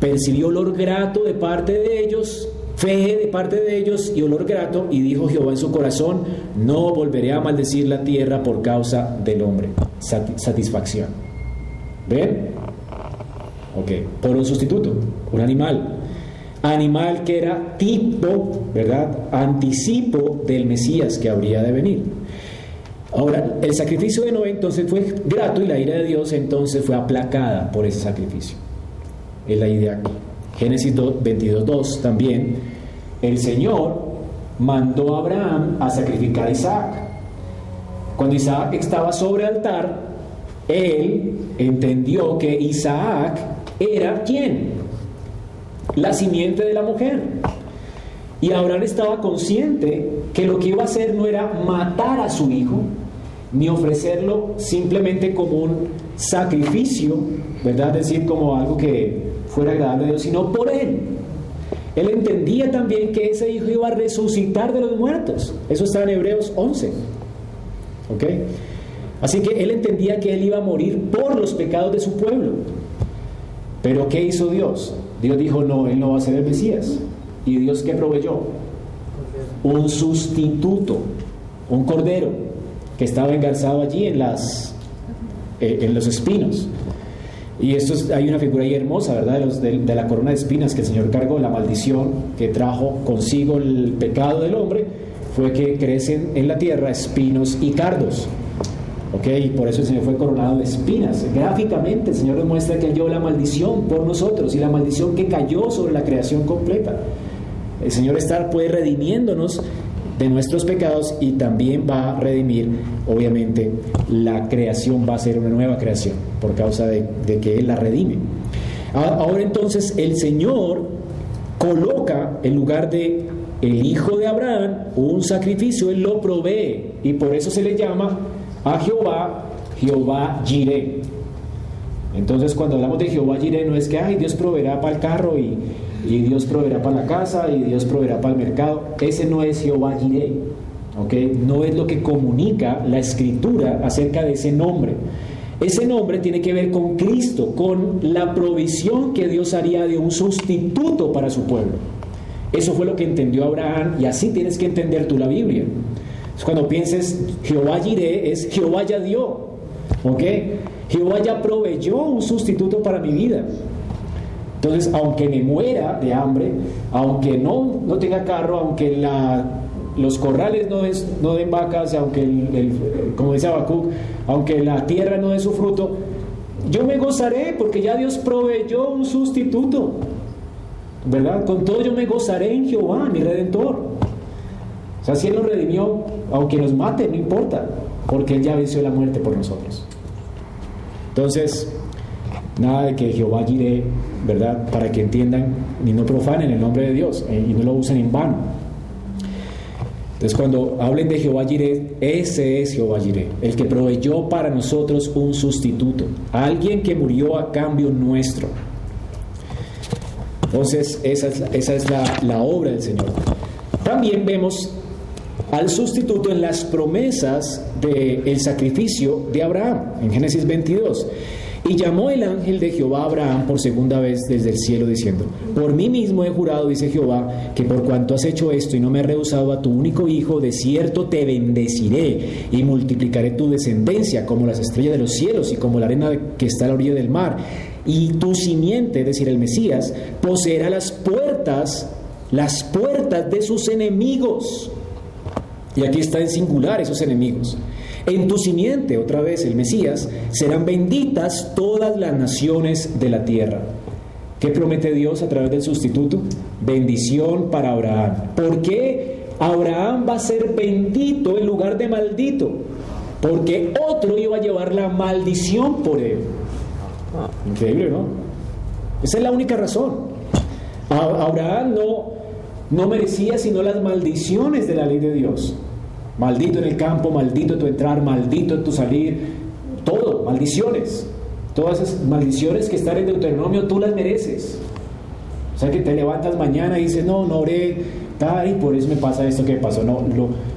percibió olor grato de parte de ellos, fe de parte de ellos y olor grato, y dijo Jehová en su corazón, no volveré a maldecir la tierra por causa del hombre. satisfacción. ¿Ven? Ok, por un sustituto, un animal animal que era tipo, ¿verdad? Anticipo del Mesías que habría de venir. Ahora, el sacrificio de Noé entonces fue grato y la ira de Dios entonces fue aplacada por ese sacrificio. Es la idea aquí. Génesis 22.2 también, el Señor mandó a Abraham a sacrificar a Isaac. Cuando Isaac estaba sobre el altar, él entendió que Isaac era quién? la simiente de la mujer. Y Abraham estaba consciente que lo que iba a hacer no era matar a su hijo, ni ofrecerlo simplemente como un sacrificio, ¿verdad? Es decir, como algo que fuera agradable a Dios, sino por él. Él entendía también que ese hijo iba a resucitar de los muertos. Eso está en Hebreos 11. ¿Ok? Así que él entendía que él iba a morir por los pecados de su pueblo. Pero ¿qué hizo Dios? Dios dijo, no, él no va a ser el Mesías. ¿Y Dios qué proveyó? Un sustituto, un cordero que estaba engarzado allí en, las, eh, en los espinos. Y esto hay una figura ahí hermosa, ¿verdad? De, la corona de espinas que el Señor cargó, la maldición que trajo consigo el pecado del hombre, fue que crecen en la tierra espinos y cardos. ¿Ok? Y por eso el Señor fue coronado de espinas. Gráficamente el Señor nos muestra que Él la maldición por nosotros y la maldición que cayó sobre la creación completa. El Señor está pues redimiéndonos de nuestros pecados y también va a redimir, obviamente, la creación va a ser una nueva creación por causa de, que Él la redime. Ahora entonces el Señor coloca en lugar de el hijo de Abraham un sacrificio, Él lo provee y por eso se le llama a Jehová, Jehová Jireh. Entonces cuando hablamos de Jehová Jireh no es que, ay, Dios proveerá para el carro y, y, Dios proveerá para la casa y Dios proveerá para el mercado. Ese no es Jehová Jireh. ¿okay? No es lo que comunica la escritura acerca de ese nombre. Ese nombre tiene que ver con Cristo, con la provisión que Dios haría de un sustituto para su pueblo. Eso fue lo que entendió Abraham y así tienes que entender tú la Biblia. Cuando pienses Jehová Jireh es Jehová ya dio. ¿Ok? Jehová ya proveyó un sustituto para mi vida. Entonces, aunque me muera de hambre, aunque no, no tenga carro, aunque los corrales no, no den vacas, aunque, el, como dice Habacuc, aunque la tierra no dé su fruto, yo me gozaré porque ya Dios proveyó un sustituto. ¿Verdad? Con todo yo me gozaré en Jehová, mi redentor. O sea, si Él nos redimió, aunque nos mate, no importa, porque Él ya venció la muerte por nosotros. Entonces, nada de que Jehová gire, ¿verdad? Para que entiendan ni no profanen el nombre de Dios eh, y no lo usen en vano. Entonces, cuando hablen de Jehová Jireh, ese es Jehová Jireh, el que proveyó para nosotros un sustituto, alguien que murió a cambio nuestro. Entonces, esa es, la obra del Señor. También vemos al sustituto en las promesas del sacrificio de Abraham, en Génesis 22. Y llamó el ángel de Jehová a Abraham por segunda vez desde el cielo, diciendo, Por mí mismo he jurado, dice Jehová, que por cuanto has hecho esto y no me has rehusado a tu único hijo, de cierto te bendeciré y multiplicaré tu descendencia como las estrellas de los cielos y como la arena que está a la orilla del mar. Y tu simiente, es decir, el Mesías, poseerá las puertas, las puertas de sus enemigos. Y aquí está en singular esos enemigos. En tu simiente, otra vez el Mesías, serán benditas todas las naciones de la tierra. ¿Qué promete Dios a través del sustituto? Bendición para Abraham. ¿Por qué Abraham va a ser bendito en lugar de maldito? Porque otro iba a llevar la maldición por él. Increíble, ¿no? Esa es la única razón. Abraham no, no merecía sino las maldiciones de la ley de Dios. Maldito en el campo, maldito tu entrar, maldito tu salir, todo, maldiciones. Todas esas maldiciones que están en Deuteronomio tú las mereces. O sea que te levantas mañana y dices, no, no oré, y por eso me pasa esto que pasó. No,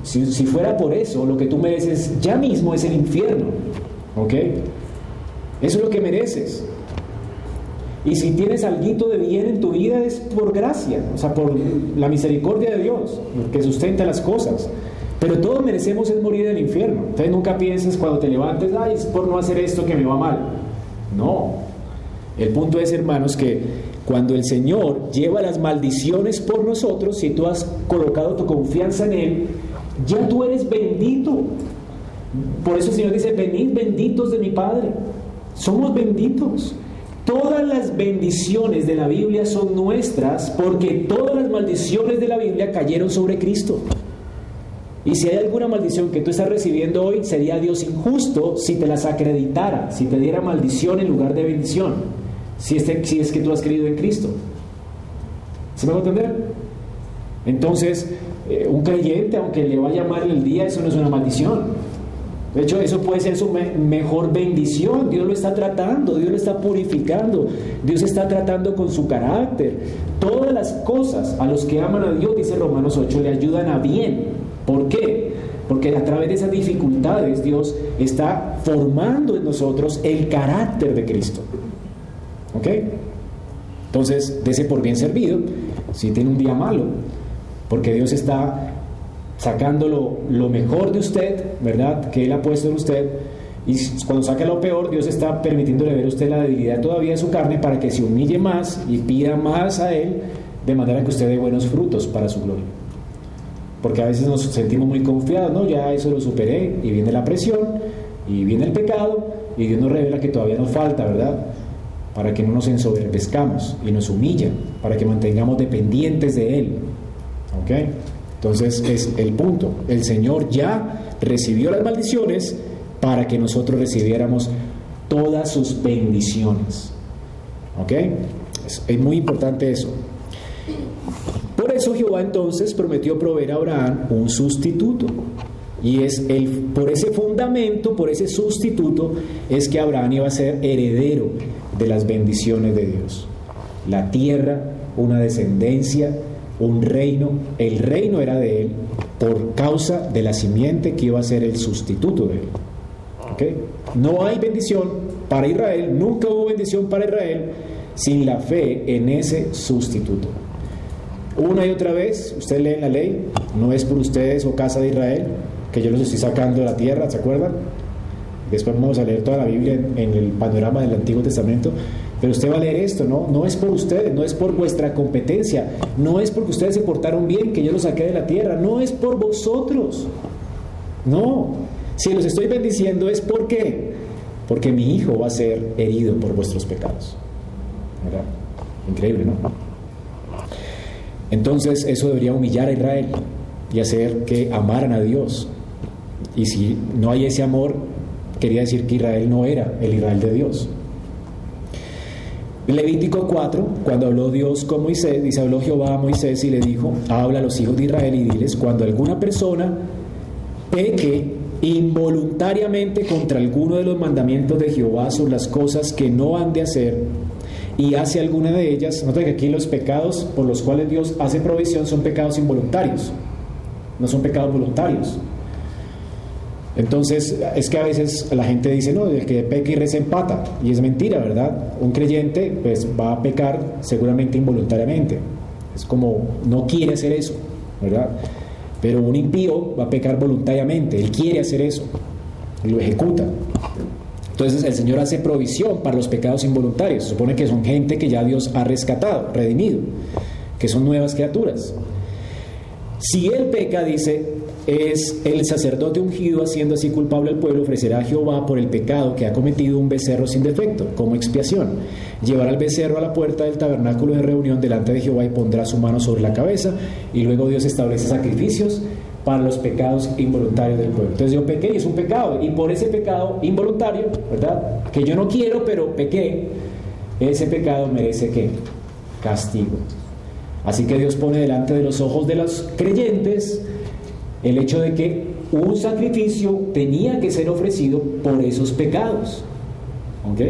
si, si, fuera por eso, lo que tú mereces ya mismo es el infierno. ¿Ok? Eso es lo que mereces. Y si tienes algo de bien en tu vida es por gracia, o sea, por la misericordia de Dios, que sustenta las cosas. Pero todos merecemos es morir en el infierno. Entonces nunca pienses cuando te levantes, ay, es por no hacer esto que me va mal. No. El punto es, hermanos, que cuando el Señor lleva las maldiciones por nosotros, si tú has colocado tu confianza en Él, ya tú eres bendito. Por eso el Señor dice, venid benditos de mi Padre. Somos benditos. Todas las bendiciones de la Biblia son nuestras porque todas las maldiciones de la Biblia cayeron sobre Cristo. Y si hay alguna maldición que tú estás recibiendo hoy, sería Dios injusto si te las acreditara, si te diera maldición en lugar de bendición, si, si es que tú has creído en Cristo. ¿Se me va a entender? Entonces, eh, un creyente, aunque le vaya mal el día, eso no es una maldición. De hecho, eso puede ser su mejor bendición. Dios lo está tratando, Dios lo está purificando, Dios está tratando con su carácter. Todas las cosas a los que aman a Dios, dice Romanos 8, le ayudan a bien ¿Por qué? Porque a través de esas dificultades Dios está formando en nosotros el carácter de Cristo. ¿Ok? Entonces, dese por bien servido si tiene un día malo, porque Dios está sacando lo, mejor de usted, ¿verdad? Que Él ha puesto en usted. Y cuando saca lo peor, Dios está permitiéndole ver a usted la debilidad todavía de su carne para que se humille más y pida más a Él, de manera que usted dé buenos frutos para su gloria porque a veces nos sentimos muy confiados, no, ya eso lo superé, y viene la presión, y viene el pecado, y Dios nos revela que todavía nos falta, ¿verdad? Para que no nos ensoberbezcamos y nos humilla, para que mantengamos dependientes de Él. ¿Ok? Entonces es el punto. El Señor ya recibió las maldiciones para que nosotros recibiéramos todas sus bendiciones. ¿Ok? es muy importante eso. Eso Jehová entonces prometió proveer a Abraham un sustituto. Y es el, por ese fundamento, por ese sustituto, es que Abraham iba a ser heredero de las bendiciones de Dios. La tierra, una descendencia, un reino. El reino era de él por causa de la simiente que iba a ser el sustituto de él. ¿ok? No hay bendición para Israel, nunca hubo bendición para Israel sin la fe en ese sustituto. Una y otra vez, usted lee la ley, no es por ustedes o casa de Israel, que yo los estoy sacando de la tierra, ¿se acuerdan? Después vamos a leer toda la Biblia en, el panorama del Antiguo Testamento. Pero usted va a leer esto, ¿no? No es por ustedes, no es por vuestra competencia, no es porque ustedes se portaron bien que yo los saqué de la tierra, no es por vosotros. No, si los estoy bendiciendo es porque, porque mi hijo va a ser herido por vuestros pecados. ¿Verdad? Increíble, ¿no? Entonces eso debería humillar a Israel y hacer que amaran a Dios. Y si no hay ese amor, quería decir que Israel no era el Israel de Dios. Levítico 4, cuando habló Dios con Moisés, dice, habló Jehová a Moisés y le dijo, habla a los hijos de Israel y diles, cuando alguna persona peque involuntariamente contra alguno de los mandamientos de Jehová sobre las cosas que no han de hacer y hace alguna de ellas, nota que aquí los pecados por los cuales Dios hace provisión son pecados involuntarios, no son pecados voluntarios. Entonces, es que a veces la gente dice, no, el que peca y reza empata, y es mentira, ¿verdad? Un creyente pues va a pecar seguramente involuntariamente, es como no quiere hacer eso, ¿verdad? Pero un impío va a pecar voluntariamente, él quiere hacer eso, y lo ejecuta. Entonces el Señor hace provisión para los pecados involuntarios, supone que son gente que ya Dios ha rescatado, redimido, que son nuevas criaturas. Si él peca, dice, es el sacerdote ungido haciendo así culpable al pueblo, ofrecerá a Jehová por el pecado que ha cometido un becerro sin defecto, como expiación. Llevará el becerro a la puerta del tabernáculo de reunión delante de Jehová y pondrá su mano sobre la cabeza, y luego Dios establece sacrificios para los pecados involuntarios del pueblo. Entonces yo pequé y es un pecado, y por ese pecado involuntario, ¿verdad? Que yo no quiero, pero pequé, ese pecado merece que castigo. Así que Dios pone delante de los ojos de los creyentes el hecho de que un sacrificio tenía que ser ofrecido por esos pecados. ¿Ok?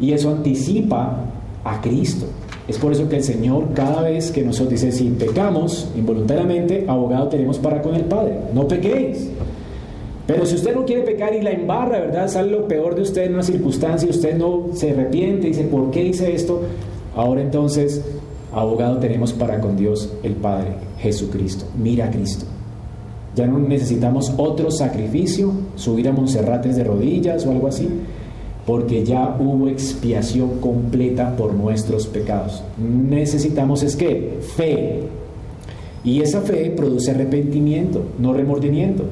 Y eso anticipa a Cristo. Es por eso que el Señor cada vez que nosotros dice, si pecamos involuntariamente, abogado tenemos para con el Padre. No pequéis. Pero si usted no quiere pecar y la embarra, ¿verdad? Sale lo peor de usted en una circunstancia y usted no se arrepiente y dice, ¿por qué hice esto? Ahora entonces abogado tenemos para con Dios el Padre, Jesucristo. Mira a Cristo. Ya no necesitamos otro sacrificio, subir a Monserrates de rodillas o algo así, porque ya hubo expiación completa por nuestros pecados. Necesitamos es que fe. Y esa fe produce arrepentimiento, no remordimiento.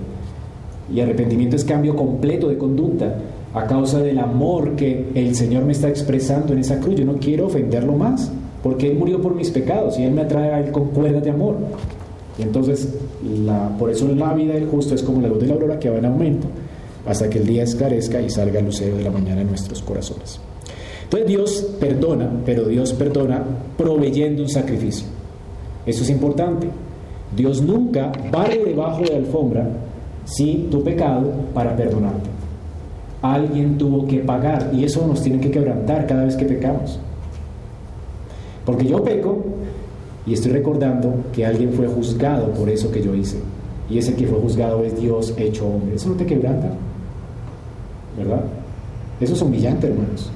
Y arrepentimiento es cambio completo de conducta a causa del amor que el Señor me está expresando en esa cruz. Yo no quiero ofenderlo más porque Él murió por mis pecados y Él me atrae a Él con cuerdas de amor. Y entonces, la, por eso la vida del justo es como la luz de la aurora que va en aumento, hasta que el día esclarezca y salga el lucero de la mañana en nuestros corazones. Entonces Dios perdona, pero Dios perdona proveyendo un sacrificio. Eso es importante. Dios nunca barre debajo de la alfombra si tu pecado para perdonarte. Alguien tuvo que pagar y eso nos tiene que quebrantar cada vez que pecamos. Porque yo peco y estoy recordando que alguien fue juzgado por eso que yo hice. Y ese que fue juzgado es Dios hecho hombre. Eso no te quebranta. ¿Verdad? Eso es humillante, hermanos.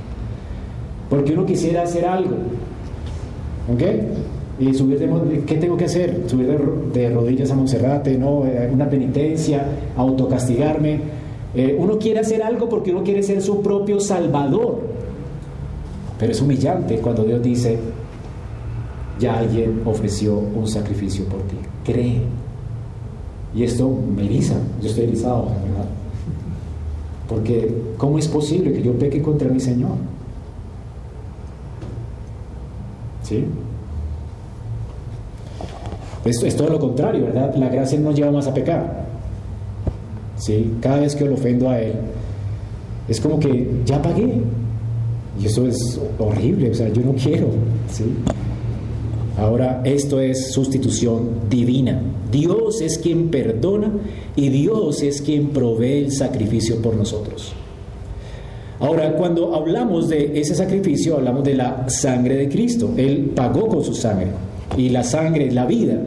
Porque uno quisiera hacer algo. ¿Ok? Y subir de, ¿qué tengo que hacer? Subir de, rodillas a Monserrate, ¿no? Eh, una penitencia, autocastigarme. Eh, uno quiere hacer algo porque uno quiere ser su propio salvador. Pero es humillante cuando Dios dice, ya alguien ofreció un sacrificio por ti. Cree. Y esto me eriza, yo estoy erizado, ¿verdad? Porque ¿cómo es posible que yo peque contra mi Señor? ¿Sí? Esto es todo lo contrario, ¿verdad? La gracia no lleva más a pecar. ¿Sí? Cada vez que lo ofendo a Él, es como que ya pagué. Y eso es horrible, o sea, yo no quiero. ¿sí? Ahora, esto es sustitución divina. Dios es quien perdona y Dios es quien provee el sacrificio por nosotros. Ahora, cuando hablamos de ese sacrificio, hablamos de la sangre de Cristo. Él pagó con su sangre. Y la sangre, la vida.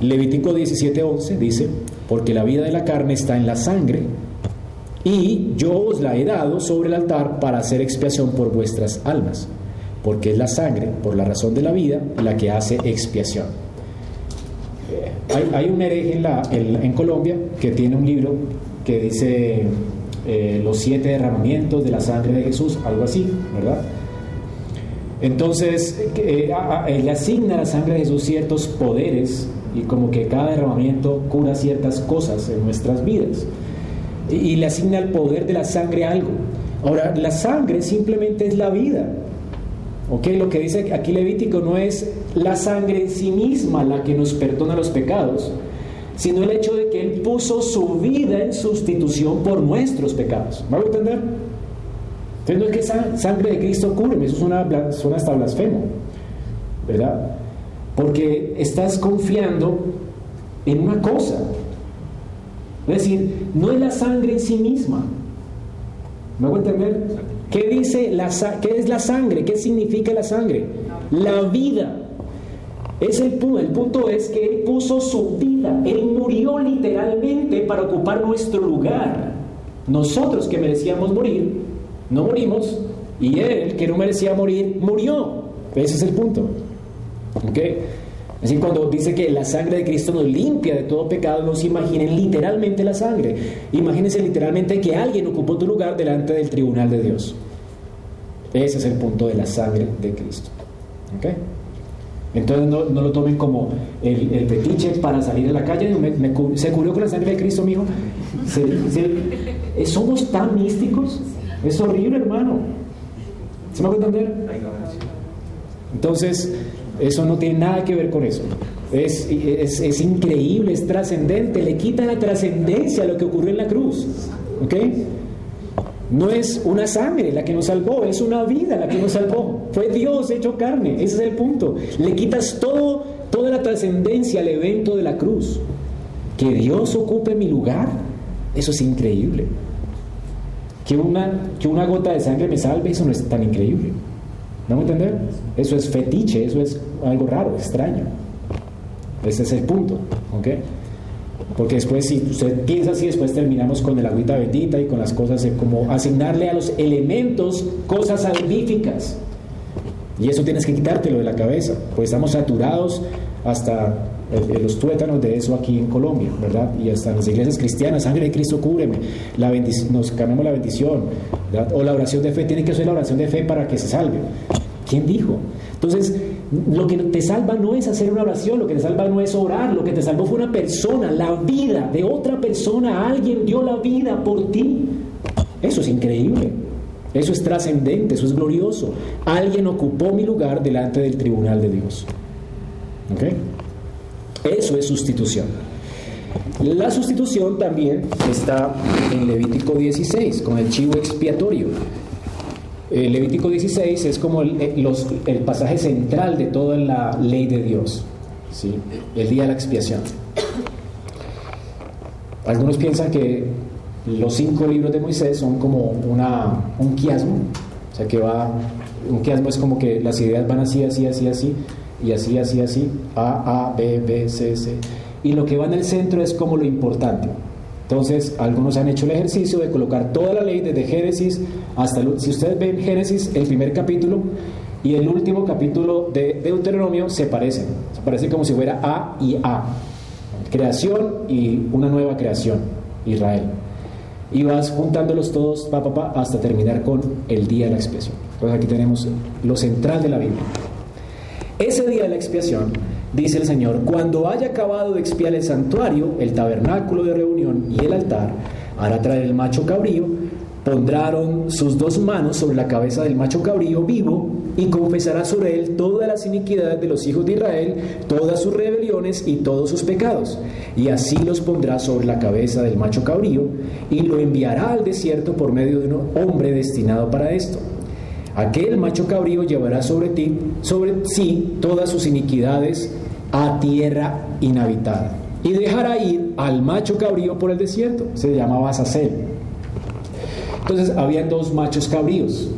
Levítico 17:11 dice, porque la vida de la carne está en la sangre, y yo os la he dado sobre el altar para hacer expiación por vuestras almas, porque es la sangre, por la razón de la vida, la que hace expiación. Hay, un hereje en, la, en, Colombia que tiene un libro que dice eh, los siete derramamientos de la sangre de Jesús, algo así, ¿verdad? Entonces, eh, le asigna a la sangre de Jesús ciertos poderes y como que cada derramamiento cura ciertas cosas en nuestras vidas. Y, le asigna el poder de la sangre algo. Ahora, la sangre simplemente es la vida. ¿Ok? Lo que dice aquí Levítico no es la sangre en sí misma la que nos perdona los pecados, sino el hecho de que Él puso su vida en sustitución por nuestros pecados. ¿Va a entender? Entonces no es que sangre de Cristo cure, eso suena, suena hasta blasfemo, ¿verdad? Porque estás confiando en una cosa. Es decir, no es la sangre en sí misma. ¿Me hago entender? ¿Qué dice la qué es la sangre? ¿Qué significa la sangre? La vida. Es el, punto. el punto es que Él puso su vida. Él murió literalmente para ocupar nuestro lugar. Nosotros que merecíamos morir, no morimos. Y Él que no merecía morir, murió. Ese es el punto. ¿Ok? Así cuando dice que la sangre de Cristo nos limpia de todo pecado, no se imaginen literalmente la sangre. Imagínense literalmente que alguien ocupó tu lugar delante del tribunal de Dios. Ese es el punto de la sangre de Cristo. ¿Ok? Entonces no, lo tomen como el, el, petiche para salir a la calle. ¿Se cubrió con la sangre de Cristo, mijo? ¿Somos tan místicos? Es horrible, hermano. ¿Se me va a entender? Entonces, eso no tiene nada que ver con eso. Es, es, increíble, es trascendente, le quita la trascendencia a lo que ocurrió en la cruz. ¿Ok? No es una sangre la que nos salvó, es una vida la que nos salvó. Fue Dios hecho carne, ese es el punto. Le quitas todo, toda la trascendencia al evento de la cruz. Que Dios ocupe mi lugar, eso es increíble. Que una, que una gota de sangre me salve, eso no es tan increíble. ¿No me entender? Eso es fetiche, eso es algo raro, extraño. Ese es el punto, ¿ok? Porque después, si usted piensa así, después terminamos con el agüita bendita y con las cosas, como asignarle a los elementos cosas salvíficas. Y eso tienes que quitártelo de la cabeza, pues estamos saturados hasta los tuétanos de eso aquí en Colombia, ¿verdad? Y hasta las iglesias cristianas, sangre de Cristo cúbreme, la nos cambiamos la bendición, ¿verdad? O la oración de fe, tiene que ser la oración de fe para que se salve. ¿Quién dijo? Entonces, lo que te salva no es hacer una oración, lo que te salva no es orar, lo que te salvó fue una persona, la vida de otra persona, alguien dio la vida por ti. Eso es increíble, eso es trascendente, eso es glorioso. Alguien ocupó mi lugar delante del tribunal de Dios. Eso es sustitución. La sustitución también está en Levítico 16, con el chivo expiatorio. El Levítico 16 es como el, el, pasaje central de toda la ley de Dios, ¿sí? el día de la expiación. Algunos piensan que los cinco libros de Moisés son como una, un quiasmo, o sea que va, un quiasmo es como que las ideas van así, así, así, así, y así, así, así, A, A, B, B, C, C. Y lo que va en el centro es como lo importante. Entonces, algunos han hecho el ejercicio de colocar toda la ley desde Génesis hasta... si ustedes ven Génesis, el primer capítulo y el último capítulo de Deuteronomio se parecen. Se parecen como si fuera A y A. Creación y una nueva creación, Israel. Y vas juntándolos todos, pa, pa, hasta terminar con el día de la expiación. Entonces aquí tenemos lo central de la Biblia. Ese día de la expiación, dice el Señor, cuando haya acabado de expiar el santuario, el tabernáculo de reunión y el altar, hará traer el macho cabrío, pondrán sus dos manos sobre la cabeza del macho cabrío vivo y confesará sobre él todas las iniquidades de los hijos de Israel, todas sus rebeliones y todos sus pecados. Y así los pondrá sobre la cabeza del macho cabrío y lo enviará al desierto por medio de un hombre destinado para esto Aquel macho cabrío llevará sobre ti, sobre sí, todas sus iniquidades a tierra inhabitada. Y dejará ir al macho cabrío por el desierto. Se llamaba Sacel. Entonces había dos machos cabríos.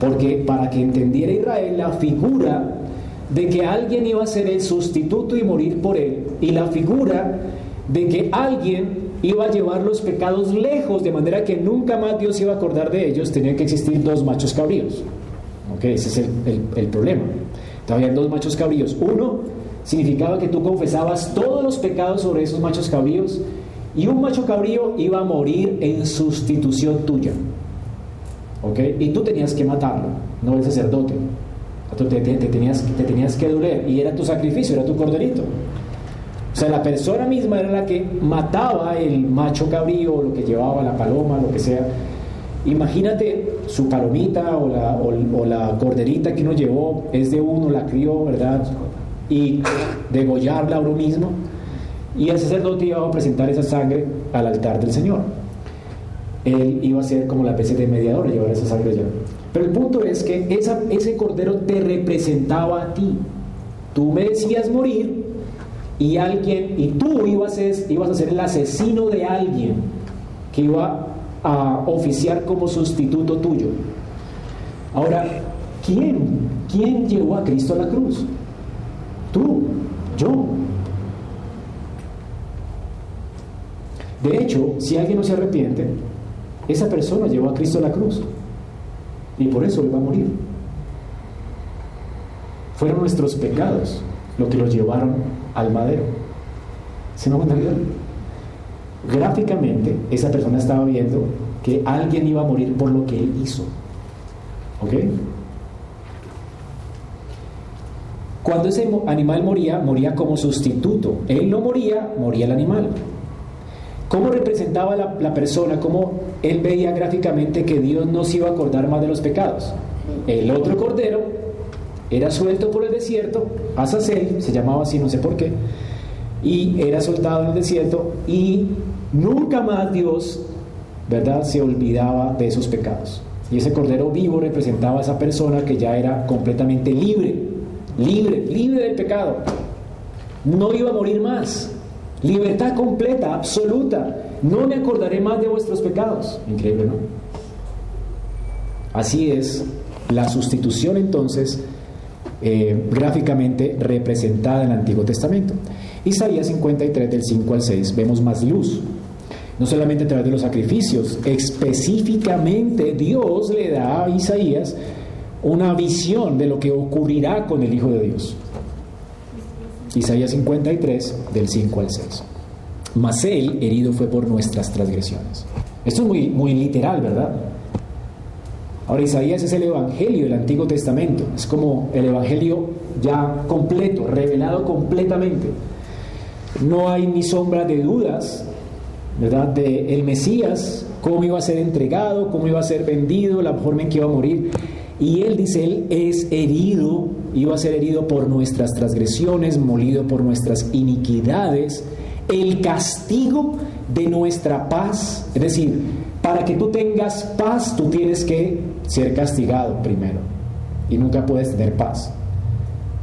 Porque para que entendiera Israel la figura de que alguien iba a ser el sustituto y morir por él. Y la figura de que alguien iba a llevar los pecados lejos, de manera que nunca más Dios iba a acordar de ellos, tenían que existir dos machos cabríos. ¿Ok? Ese es el, problema. Todavía dos machos cabríos. Uno significaba que tú confesabas todos los pecados sobre esos machos cabríos y un macho cabrío iba a morir en sustitución tuya. ¿Ok? Y tú tenías que matarlo, no el sacerdote. Te, te, tenías, te tenías que doler y era tu sacrificio, era tu corderito. O sea, la persona misma era la que mataba el macho cabrío, lo que llevaba la paloma, lo que sea. Imagínate su palomita o la, o, la corderita que uno llevó, es de uno, la crió, ¿verdad? Y degollarla uno mismo. Y el sacerdote iba a presentar esa sangre al altar del Señor. Él iba a ser como la especie de mediador, llevar esa sangre allá. Pero el punto es que esa, ese cordero te representaba a ti. Tú merecías morir y alguien, y tú ibas a, ser, ibas a ser el asesino de alguien que iba a oficiar como sustituto tuyo. Ahora, ¿quién? ¿Quién llevó a Cristo a la cruz? Tú, yo. De hecho, si alguien no se arrepiente, esa persona llevó a Cristo a la cruz. Y por eso él va a morir. Fueron nuestros pecados lo que los llevaron al madero. ¿Se me cuenta Gráficamente, esa persona estaba viendo que alguien iba a morir por lo que él hizo. ¿Ok? Cuando ese animal moría, moría como sustituto. Él no moría, moría el animal. ¿Cómo representaba la, persona? ¿Cómo él veía gráficamente que Dios no se iba a acordar más de los pecados? El otro cordero era suelto por el desierto, Azazel, se llamaba así, no sé por qué, y era soltado en el desierto y nunca más Dios, ¿verdad?, se olvidaba de esos pecados. Y ese cordero vivo representaba a esa persona que ya era completamente libre, libre, libre del pecado. No iba a morir más. Libertad completa, absoluta. No me acordaré más de vuestros pecados. Increíble, ¿no? Así es la sustitución entonces eh, gráficamente representada en el Antiguo Testamento. Isaías 53 del 5 al 6 vemos más luz. No solamente a través de los sacrificios, específicamente Dios le da a Isaías una visión de lo que ocurrirá con el Hijo de Dios. Isaías 53 del 5 al 6. Mas él herido fue por nuestras transgresiones. Esto es muy, muy literal, ¿verdad? Ahora Isaías es el Evangelio del Antiguo Testamento, es como el Evangelio ya completo, revelado completamente. No hay ni sombra de dudas, ¿verdad? De el Mesías, cómo iba a ser entregado, cómo iba a ser vendido, la forma en que iba a morir. Y él dice, él es herido, iba a ser herido por nuestras transgresiones, molido por nuestras iniquidades. El castigo de nuestra paz, es decir, para que tú tengas paz, tú tienes que ser castigado primero. Y nunca puedes tener paz.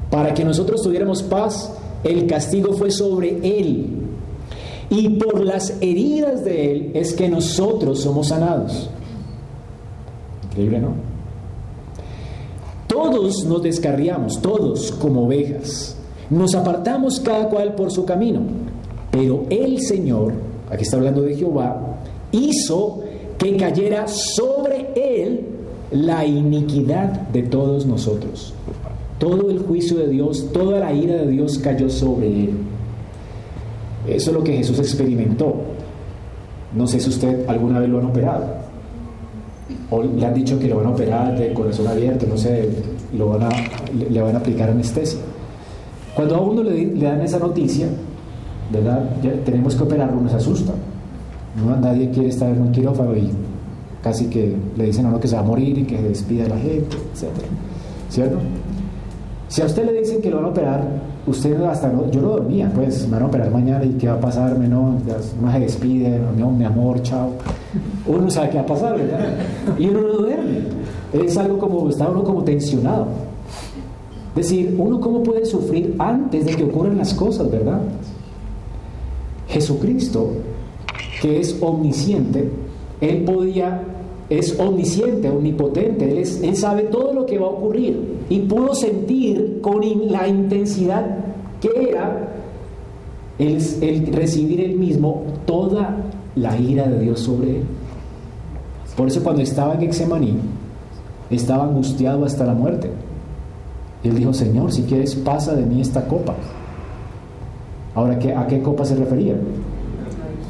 Para que nosotros tuviéramos paz, el castigo fue sobre Él. Y por las heridas de Él es que nosotros somos sanados. Increíble, ¿no? Todos nos descarriamos, todos como ovejas. Nos apartamos cada cual por su camino. Pero el Señor, aquí está hablando de Jehová, hizo que cayera sobre él la iniquidad de todos nosotros. Todo el juicio de Dios, toda la ira de Dios cayó sobre él. Eso es lo que Jesús experimentó. No sé si usted alguna vez lo han operado. O le han dicho que lo van a operar de corazón abierto, no sé, lo van a, le van a aplicar anestesia. Cuando a uno le, dan esa noticia, ¿verdad? Ya tenemos que operarlo, nos asusta nadie quiere estar en un quirófano y casi que le dicen a uno que se va a morir y que se despide a la gente, etc. ¿Cierto? Si a usted le dicen que lo van a operar, usted hasta no, yo no dormía, pues me van a operar mañana y qué va a pasarme, no, no se despide, no, mi amor, chao. Uno no sabe qué va a pasar, ¿verdad? Y uno no duerme. Es algo como, está uno como tensionado. Es decir, uno cómo puede sufrir antes de que ocurran las cosas, ¿verdad? Jesucristo que es omnisciente, Él podía, es omnisciente, omnipotente, él, es, él sabe todo lo que va a ocurrir y pudo sentir con la intensidad que era el, el recibir él mismo toda la ira de Dios sobre él. Por eso cuando estaba en Exemaní, estaba angustiado hasta la muerte. Él dijo, Señor, si quieres, pasa de mí esta copa. Ahora, ¿a qué copa se refería?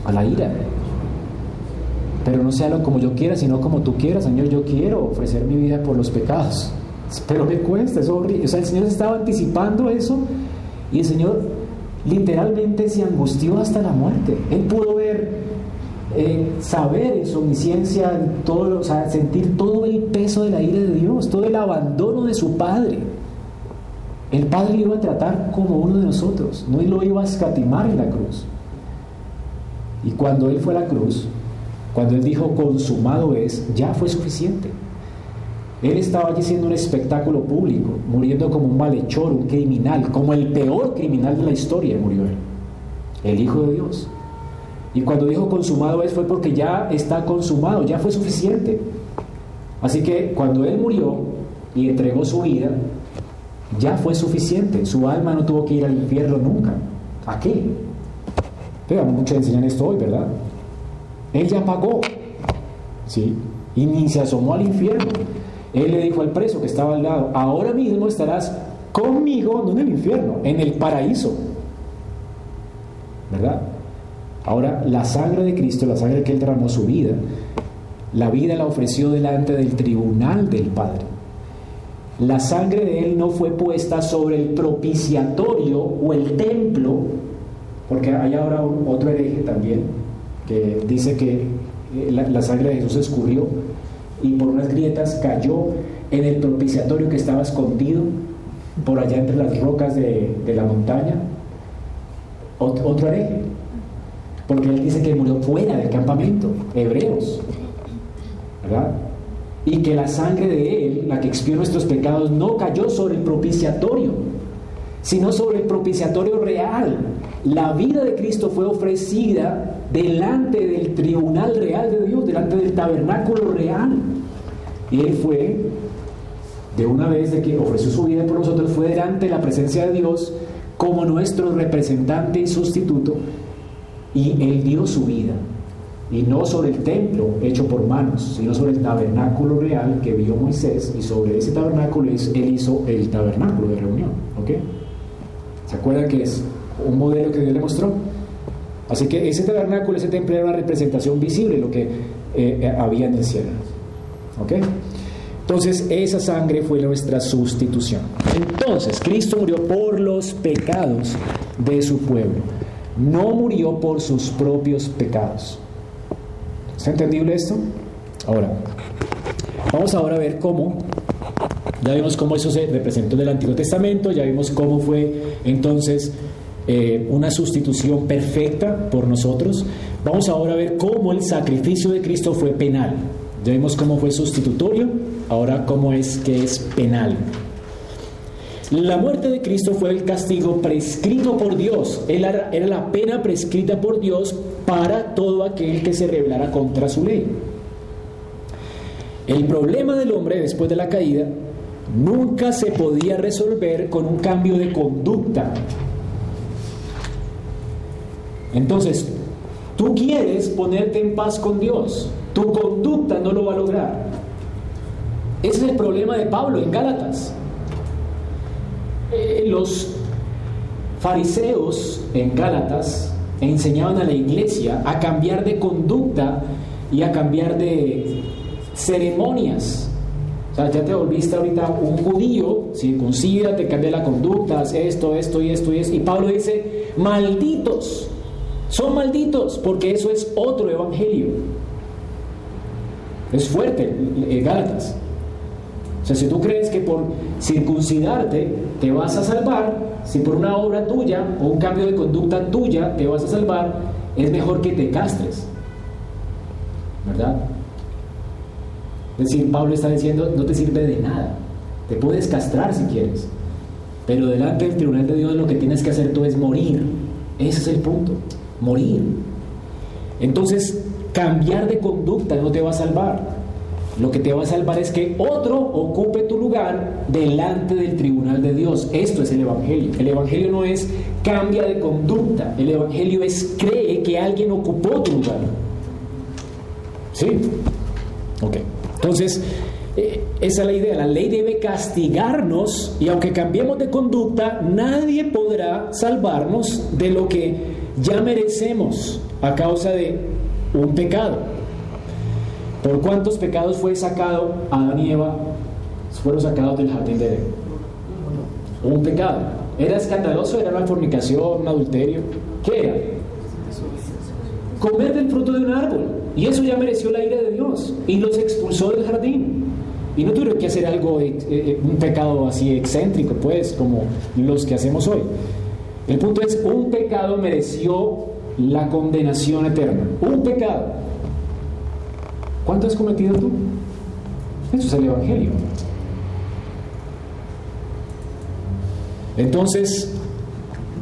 A la ira. Pero no sea lo como yo quiera, sino como tú quieras, Señor. Yo quiero ofrecer mi vida por los pecados. Pero me cuesta, es horrible. O sea, el Señor estaba anticipando eso y el Señor literalmente se angustió hasta la muerte. Él pudo ver, eh, saber su omnisciencia, todo, o sea, sentir todo el peso de la ira de Dios, todo el abandono de su Padre. El Padre lo iba a tratar como uno de nosotros, no lo iba a escatimar en la cruz. Y cuando Él fue a la cruz, cuando Él dijo consumado es, ya fue suficiente. Él estaba allí haciendo un espectáculo público, muriendo como un malhechor, un criminal, como el peor criminal de la historia murió Él, el Hijo de Dios. Y cuando dijo consumado es fue porque ya está consumado, ya fue suficiente. Así que cuando Él murió y entregó su vida, ya fue suficiente. Su alma no tuvo que ir al infierno nunca. ¿A qué? Pero muchos enseñan esto hoy, ¿verdad? Él ya pagó. ¿Sí? Y ni se asomó al infierno. Él le dijo al preso que estaba al lado, ahora mismo estarás conmigo, no en el infierno, en el paraíso. ¿Verdad? Ahora, la sangre de Cristo, la sangre que Él derramó su vida, la vida la ofreció delante del tribunal del Padre. La sangre de Él no fue puesta sobre el propiciatorio o el templo, porque hay ahora otro hereje también que dice que eh, la, sangre de Jesús escurrió y por unas grietas cayó en el propiciatorio que estaba escondido por allá entre las rocas de, de la montaña. otro hereje, porque él dice que murió fuera del campamento, hebreos, ¿verdad? y que la sangre de Él, la que expió nuestros pecados, no cayó sobre el propiciatorio, sino sobre el propiciatorio real. La vida de Cristo fue ofrecida delante del tribunal real de Dios, delante del tabernáculo real. Y Él fue, de una vez de que ofreció su vida por nosotros, fue delante de la presencia de Dios como nuestro representante y sustituto, y Él dio su vida y no sobre el templo hecho por manos, sino sobre el tabernáculo real que vio Moisés y sobre ese tabernáculo él hizo el tabernáculo de reunión. ¿Ok? ¿Se acuerdan que es un modelo que Dios le mostró? Así que ese tabernáculo, ese templo era una representación visible de lo que eh, eh, había en el cielo. ¿Ok? Entonces, esa sangre fue nuestra sustitución. Entonces, Cristo murió por los pecados de su pueblo. No murió por sus propios pecados. ¿Está entendible esto? Ahora, vamos ahora a ver cómo, ya vimos cómo eso se representó en el Antiguo Testamento, ya vimos cómo fue entonces eh, una sustitución perfecta por nosotros. Vamos ahora a ver cómo el sacrificio de Cristo fue penal. Ya vimos cómo fue sustitutorio, ahora cómo es que es penal. La muerte de Cristo fue el castigo prescrito por Dios. Era, la pena prescrita por Dios para todo aquel que se rebelara contra su ley. El problema del hombre después de la caída nunca se podía resolver con un cambio de conducta. Entonces, tú quieres ponerte en paz con Dios, tu conducta no lo va a lograr. Ese es el problema de Pablo en Gálatas. Eh, los fariseos en Gálatas enseñaban a la iglesia a cambiar de conducta y a cambiar de ceremonias. O sea, ya te volviste ahorita un judío, circuncida, te cambia la conducta, esto, esto y esto y esto. Y Pablo dice, malditos, son malditos, porque eso es otro evangelio. Es fuerte, eh, Gálatas. Sea, si tú crees que por circuncidarte te vas a salvar, si por una obra tuya o un cambio de conducta tuya te vas a salvar, es mejor que te castres. ¿Verdad? Es decir, Pablo está diciendo, no te sirve de nada. Te puedes castrar si quieres. Pero delante del tribunal de Dios lo que tienes que hacer tú es morir. Ese es el punto. Morir. Entonces, cambiar de conducta no te va a salvar. Lo que te va a salvar es que otro ocupe tu lugar delante del tribunal de Dios. Esto es el Evangelio. El Evangelio no es cambia de conducta. El Evangelio es cree que alguien ocupó tu lugar. ¿Sí? Ok. Entonces, eh, esa es la idea. La ley debe castigarnos y aunque cambiemos de conducta, nadie podrá salvarnos de lo que ya merecemos a causa de un pecado. ¿Por cuántos pecados fue sacado Adán y Eva? Fueron sacados del jardín de Edén. Un pecado. ¿Era escandaloso? ¿Era una fornicación, un adulterio? ¿Qué era? Comer del fruto de un árbol. Y eso ya mereció la ira de Dios. Y los expulsó del jardín. Y no tuvieron que hacer algo, eh, eh, un pecado así excéntrico, pues, como los que hacemos hoy. El punto es, un pecado mereció la condenación eterna. Un pecado. ¿Cuánto has cometido tú? Eso es el Evangelio. Entonces,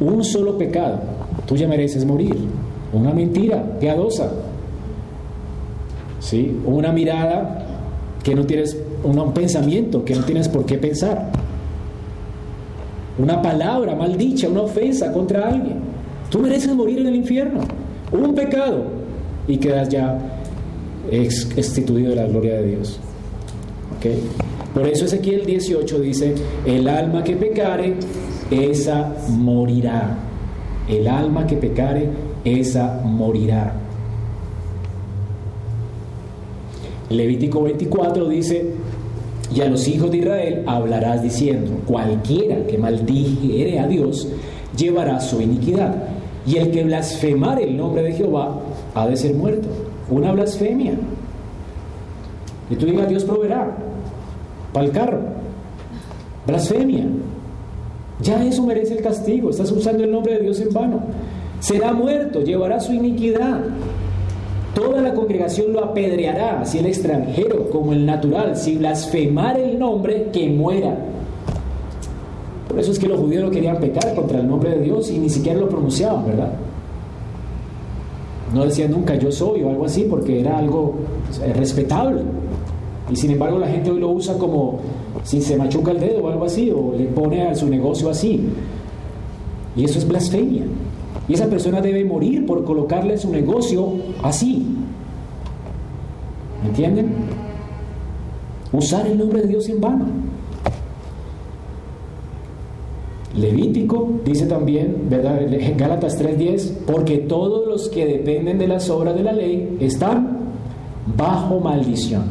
un solo pecado, tú ya mereces morir. Una mentira piadosa. ¿Sí? Una mirada que no tienes, un pensamiento que no tienes por qué pensar. Una palabra maldicha, una ofensa contra alguien. Tú mereces morir en el infierno. Un pecado y quedas ya instituido de la gloria de Dios. ¿Okay? Por eso Ezequiel 18 dice, el alma que pecare, esa morirá. El alma que pecare, esa morirá. Levítico 24 dice, y a los hijos de Israel hablarás diciendo, cualquiera que maldijere a Dios, llevará su iniquidad. Y el que blasfemare el nombre de Jehová ha de ser muerto una blasfemia. Y tú digas, Dios proveerá para el carro. Blasfemia. Ya eso merece el castigo. Estás usando el nombre de Dios en vano. Será muerto, llevará su iniquidad. Toda la congregación lo apedreará, si el extranjero como el natural, si blasfemar el nombre, que muera. Por eso es que los judíos no querían pecar contra el nombre de Dios y ni siquiera lo pronunciaban, ¿verdad? No decía nunca yo soy o algo así porque era algo eh, respetable. Y sin embargo la gente hoy lo usa como si se machuca el dedo o algo así o le pone a su negocio así. Y eso es blasfemia. Y esa persona debe morir por colocarle su negocio así. ¿Me entienden? Usar el nombre de Dios en vano. Levítico dice también, ¿verdad? Gálatas 3:10, porque todos los que dependen de las obras de la ley están bajo maldición.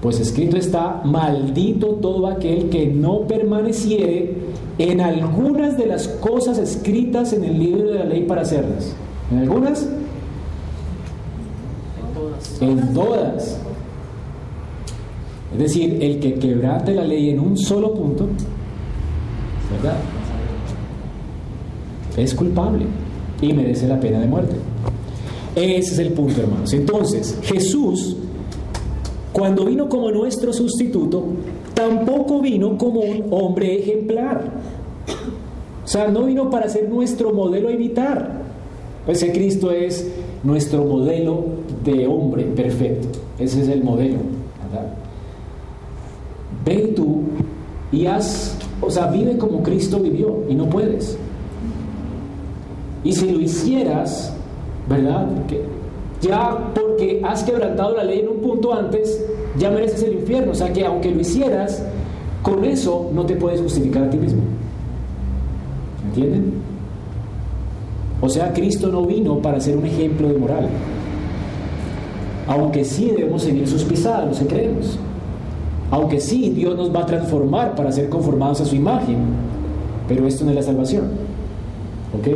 Pues escrito está, maldito todo aquel que no permaneciere en algunas de las cosas escritas en el libro de la ley para hacerlas. ¿En algunas? En todas. Es decir, el que quebrante la ley en un solo punto, ¿verdad? Es culpable y merece la pena de muerte. Ese es el punto, hermanos. Entonces, Jesús, cuando vino como nuestro sustituto, tampoco vino como un hombre ejemplar. O sea, no vino para ser nuestro modelo a imitar. Ese Cristo es nuestro modelo de hombre perfecto. Ese es el modelo. ¿verdad? Ve tú y haz, o sea, vive como Cristo vivió y no puedes. Y si lo hicieras, ¿verdad? Que ya porque has quebrantado la ley en un punto antes, ya mereces el infierno. O sea que aunque lo hicieras, con eso no te puedes justificar a ti mismo. ¿Entienden? O sea, Cristo no vino para ser un ejemplo de moral. Aunque sí debemos seguir sus pisadas, los creemos. Aunque sí Dios nos va a transformar para ser conformados a su imagen. Pero esto no es la salvación. ¿Ok?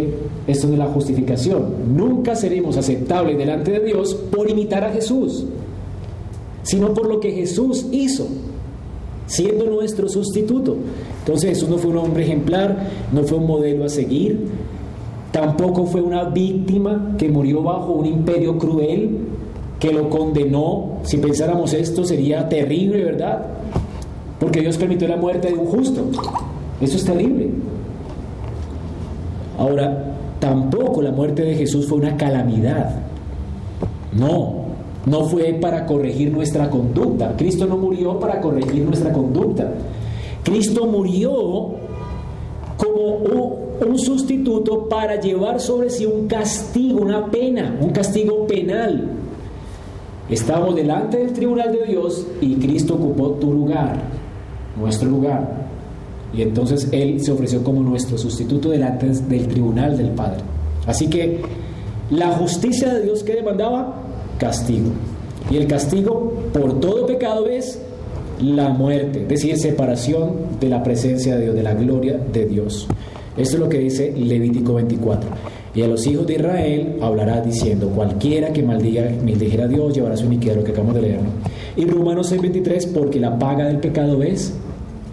Esto es la justificación. Nunca seremos aceptables delante de Dios por imitar a Jesús, sino por lo que Jesús hizo, siendo nuestro sustituto. Entonces Jesús no fue un hombre ejemplar, no fue un modelo a seguir, tampoco fue una víctima que murió bajo un imperio cruel que lo condenó. Si pensáramos esto sería terrible, ¿verdad? Porque Dios permitió la muerte de un justo. Eso es terrible. Ahora, Tampoco la muerte de Jesús fue una calamidad. No, No fue para corregir nuestra conducta. Cristo no murió para corregir nuestra conducta. Cristo murió como un, sustituto para llevar sobre sí un castigo, una pena, un castigo penal. Estábamos delante del tribunal de Dios y Cristo ocupó tu lugar, nuestro lugar. Y entonces Él se ofreció como nuestro sustituto delante del tribunal del Padre. Así que la justicia de Dios que demandaba, castigo. Y el castigo por todo pecado es la muerte, es decir, separación de la presencia de Dios, de la gloria de Dios. Esto es lo que dice Levítico 24. Y a los hijos de Israel hablará diciendo, cualquiera que maldiga, maldijera a Dios llevará su iniquidad, lo que acabamos de leer. Y Romanos 6:23, porque la paga del pecado es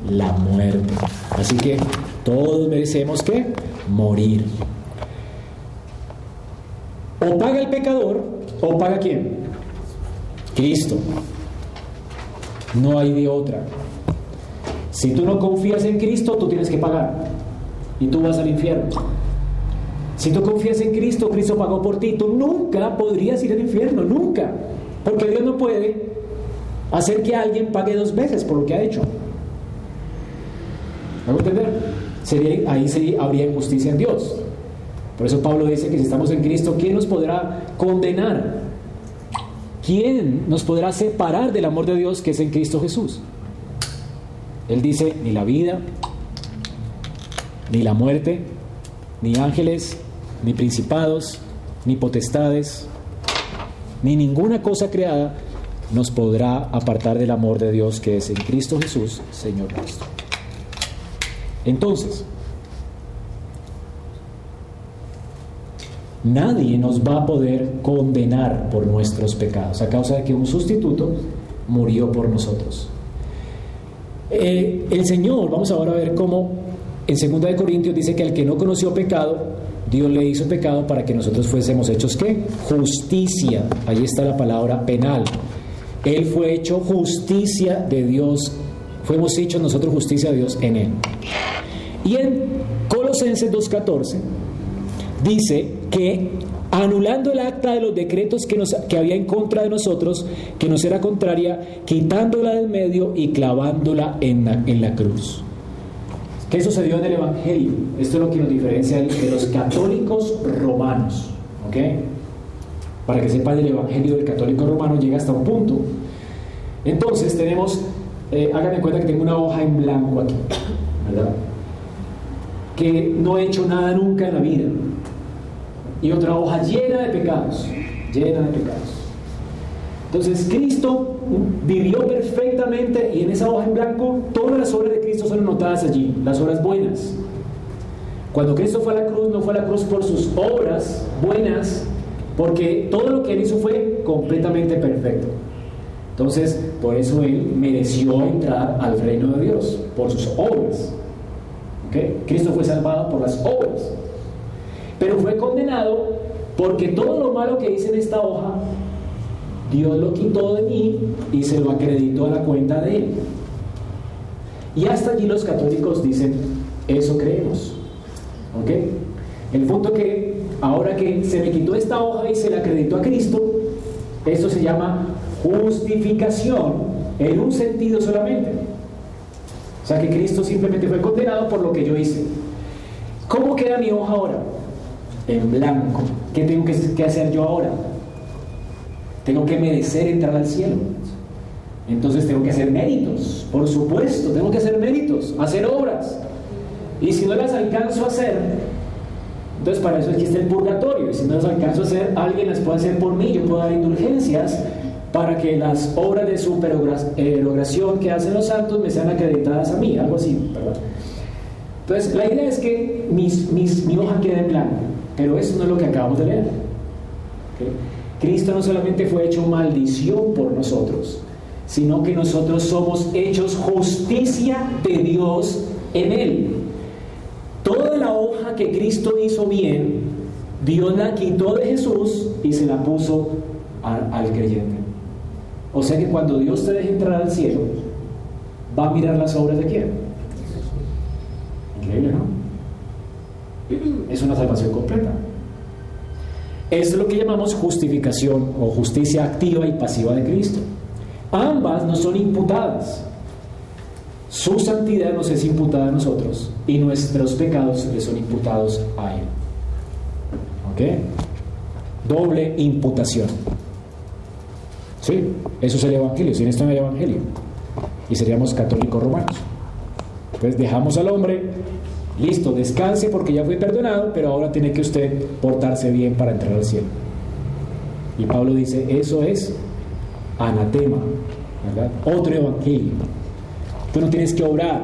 la muerte. Así que todos merecemos que morir. O paga el pecador, o paga quién? Cristo. No hay de otra. Si tú no confías en Cristo, tú tienes que pagar. Y tú vas al infierno. Si tú confías en Cristo, Cristo pagó por ti. Tú nunca podrías ir al infierno, nunca. Porque Dios no puede hacer que alguien pague dos veces por lo que ha hecho. ¿Me entender? Sería, ahí sí habría injusticia en Dios. Por eso Pablo dice que si estamos en Cristo, ¿quién nos podrá condenar? ¿Quién nos podrá separar del amor de Dios que es en Cristo Jesús? Él dice, ni la vida, ni la muerte, ni ángeles, ni principados, ni potestades, ni ninguna cosa creada nos podrá apartar del amor de Dios que es en Cristo Jesús, Señor nuestro. Entonces, Nadie nos va a poder condenar por nuestros pecados a causa de que un sustituto murió por nosotros. Eh, el Señor, vamos ahora a ver cómo en 2 de Corintios dice que al que no conoció pecado, Dios le hizo pecado para que nosotros fuésemos hechos qué? Justicia. Ahí está la palabra penal. Él fue hecho justicia de Dios. Fuimos hechos nosotros justicia de Dios en él. Y en Colosenses 2.14 dice que anulando el acta de los decretos que, nos, que había en contra de nosotros, que nos era contraria, quitándola del medio y clavándola en la, en la cruz. ¿Qué sucedió en el Evangelio? Esto es lo que nos diferencia de los católicos romanos. ¿Ok? Para que sepan, el Evangelio del católico romano llega hasta un punto. Entonces tenemos, eh, háganme cuenta que tengo una hoja en blanco aquí, ¿verdad? Que no he hecho nada nunca en la vida y otra hoja llena de pecados, llena de pecados. Entonces Cristo vivió perfectamente y en esa hoja en blanco todas las obras de Cristo son anotadas allí, las obras buenas. Cuando Cristo fue a la cruz, no fue a la cruz por sus obras buenas, porque todo lo que él hizo fue completamente perfecto. Entonces, por eso él mereció entrar al reino de Dios, por sus obras. Cristo fue salvado por las obras. Pero fue condenado porque todo lo malo que hice en esta hoja, Dios lo quitó de mí y se lo acreditó a la cuenta de él. Y hasta allí los católicos dicen, eso creemos. ¿Ok? El punto que ahora que se me quitó esta hoja y se la acreditó a Cristo, esto se llama justificación en un sentido solamente. O sea que Cristo simplemente fue condenado por lo que yo hice. ¿Cómo queda mi hoja ahora? en blanco. ¿Qué tengo que, hacer yo ahora? Tengo que merecer entrar al cielo. Entonces tengo que hacer méritos, por supuesto, tengo que hacer méritos, hacer obras. Y si no las alcanzo a hacer, entonces para eso existe el purgatorio. Y si no las alcanzo a hacer, alguien las puede hacer por mí. Yo puedo dar indulgencias para que las obras de supererogación que hacen los santos me sean acreditadas a mí, algo así, Entonces, la idea es que mi hoja quede en blanco. Pero eso no es lo que acabamos de leer. Cristo no solamente fue hecho maldición por nosotros, sino que nosotros somos hechos justicia de Dios en Él. Toda la hoja que Cristo hizo bien, Dios la quitó de Jesús y se la puso al creyente. O sea que cuando Dios te deje entrar al cielo, va a mirar las obras de quién. Increíble, ¿no? es una salvación completa. Es lo que llamamos justificación o justicia activa y pasiva de Cristo. Ambas no son imputadas. Su santidad nos es imputada a nosotros y nuestros pecados le son imputados a Él. ¿Ok? Doble imputación. Sí, eso es el Evangelio. Sin esto no hay Evangelio. Y seríamos católicos romanos. Entonces dejamos al hombre, listo, descanse porque ya fue perdonado, pero ahora tiene que usted portarse bien para entrar al cielo. Y Pablo dice, eso es anatema. Otro evangelio. Tú no tienes que obrar.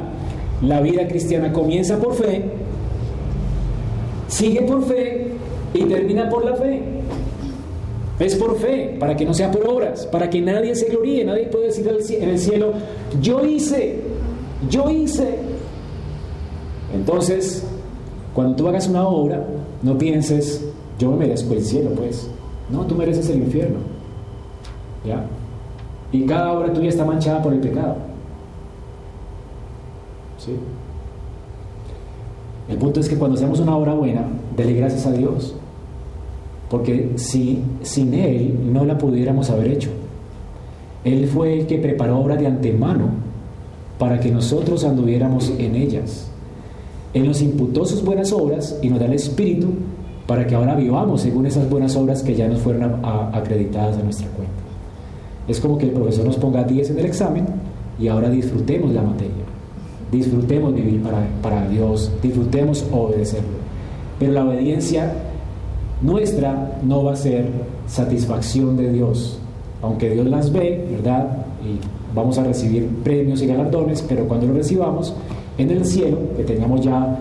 La vida cristiana comienza por fe, sigue por fe y termina por la fe. Es por fe, para que no sea por obras, para que nadie se gloríe, nadie puede decir en el cielo, yo hice, yo hice. Entonces, cuando tú hagas una obra, no pienses, yo me merezco el cielo, pues. No, tú mereces el infierno. ¿Ya? Y cada obra tuya está manchada por el pecado. ¿Sí? El punto es que cuando hacemos una obra buena, dele gracias a Dios. Porque si sin Él no la pudiéramos haber hecho. Él fue el que preparó obra de antemano para que nosotros anduviéramos en ellas. Él nos imputó sus buenas obras y nos da el Espíritu para que ahora vivamos según esas buenas obras que ya nos fueron acreditadas a nuestra cuenta. Es como que el profesor nos ponga 10 en el examen y ahora disfrutemos la materia. Disfrutemos vivir para, para Dios, disfrutemos obedecerlo. Pero la obediencia nuestra no va a ser satisfacción de Dios, aunque Dios las ve, ¿verdad? Y vamos a recibir premios y galardones, pero cuando lo recibamos en el cielo, que tengamos ya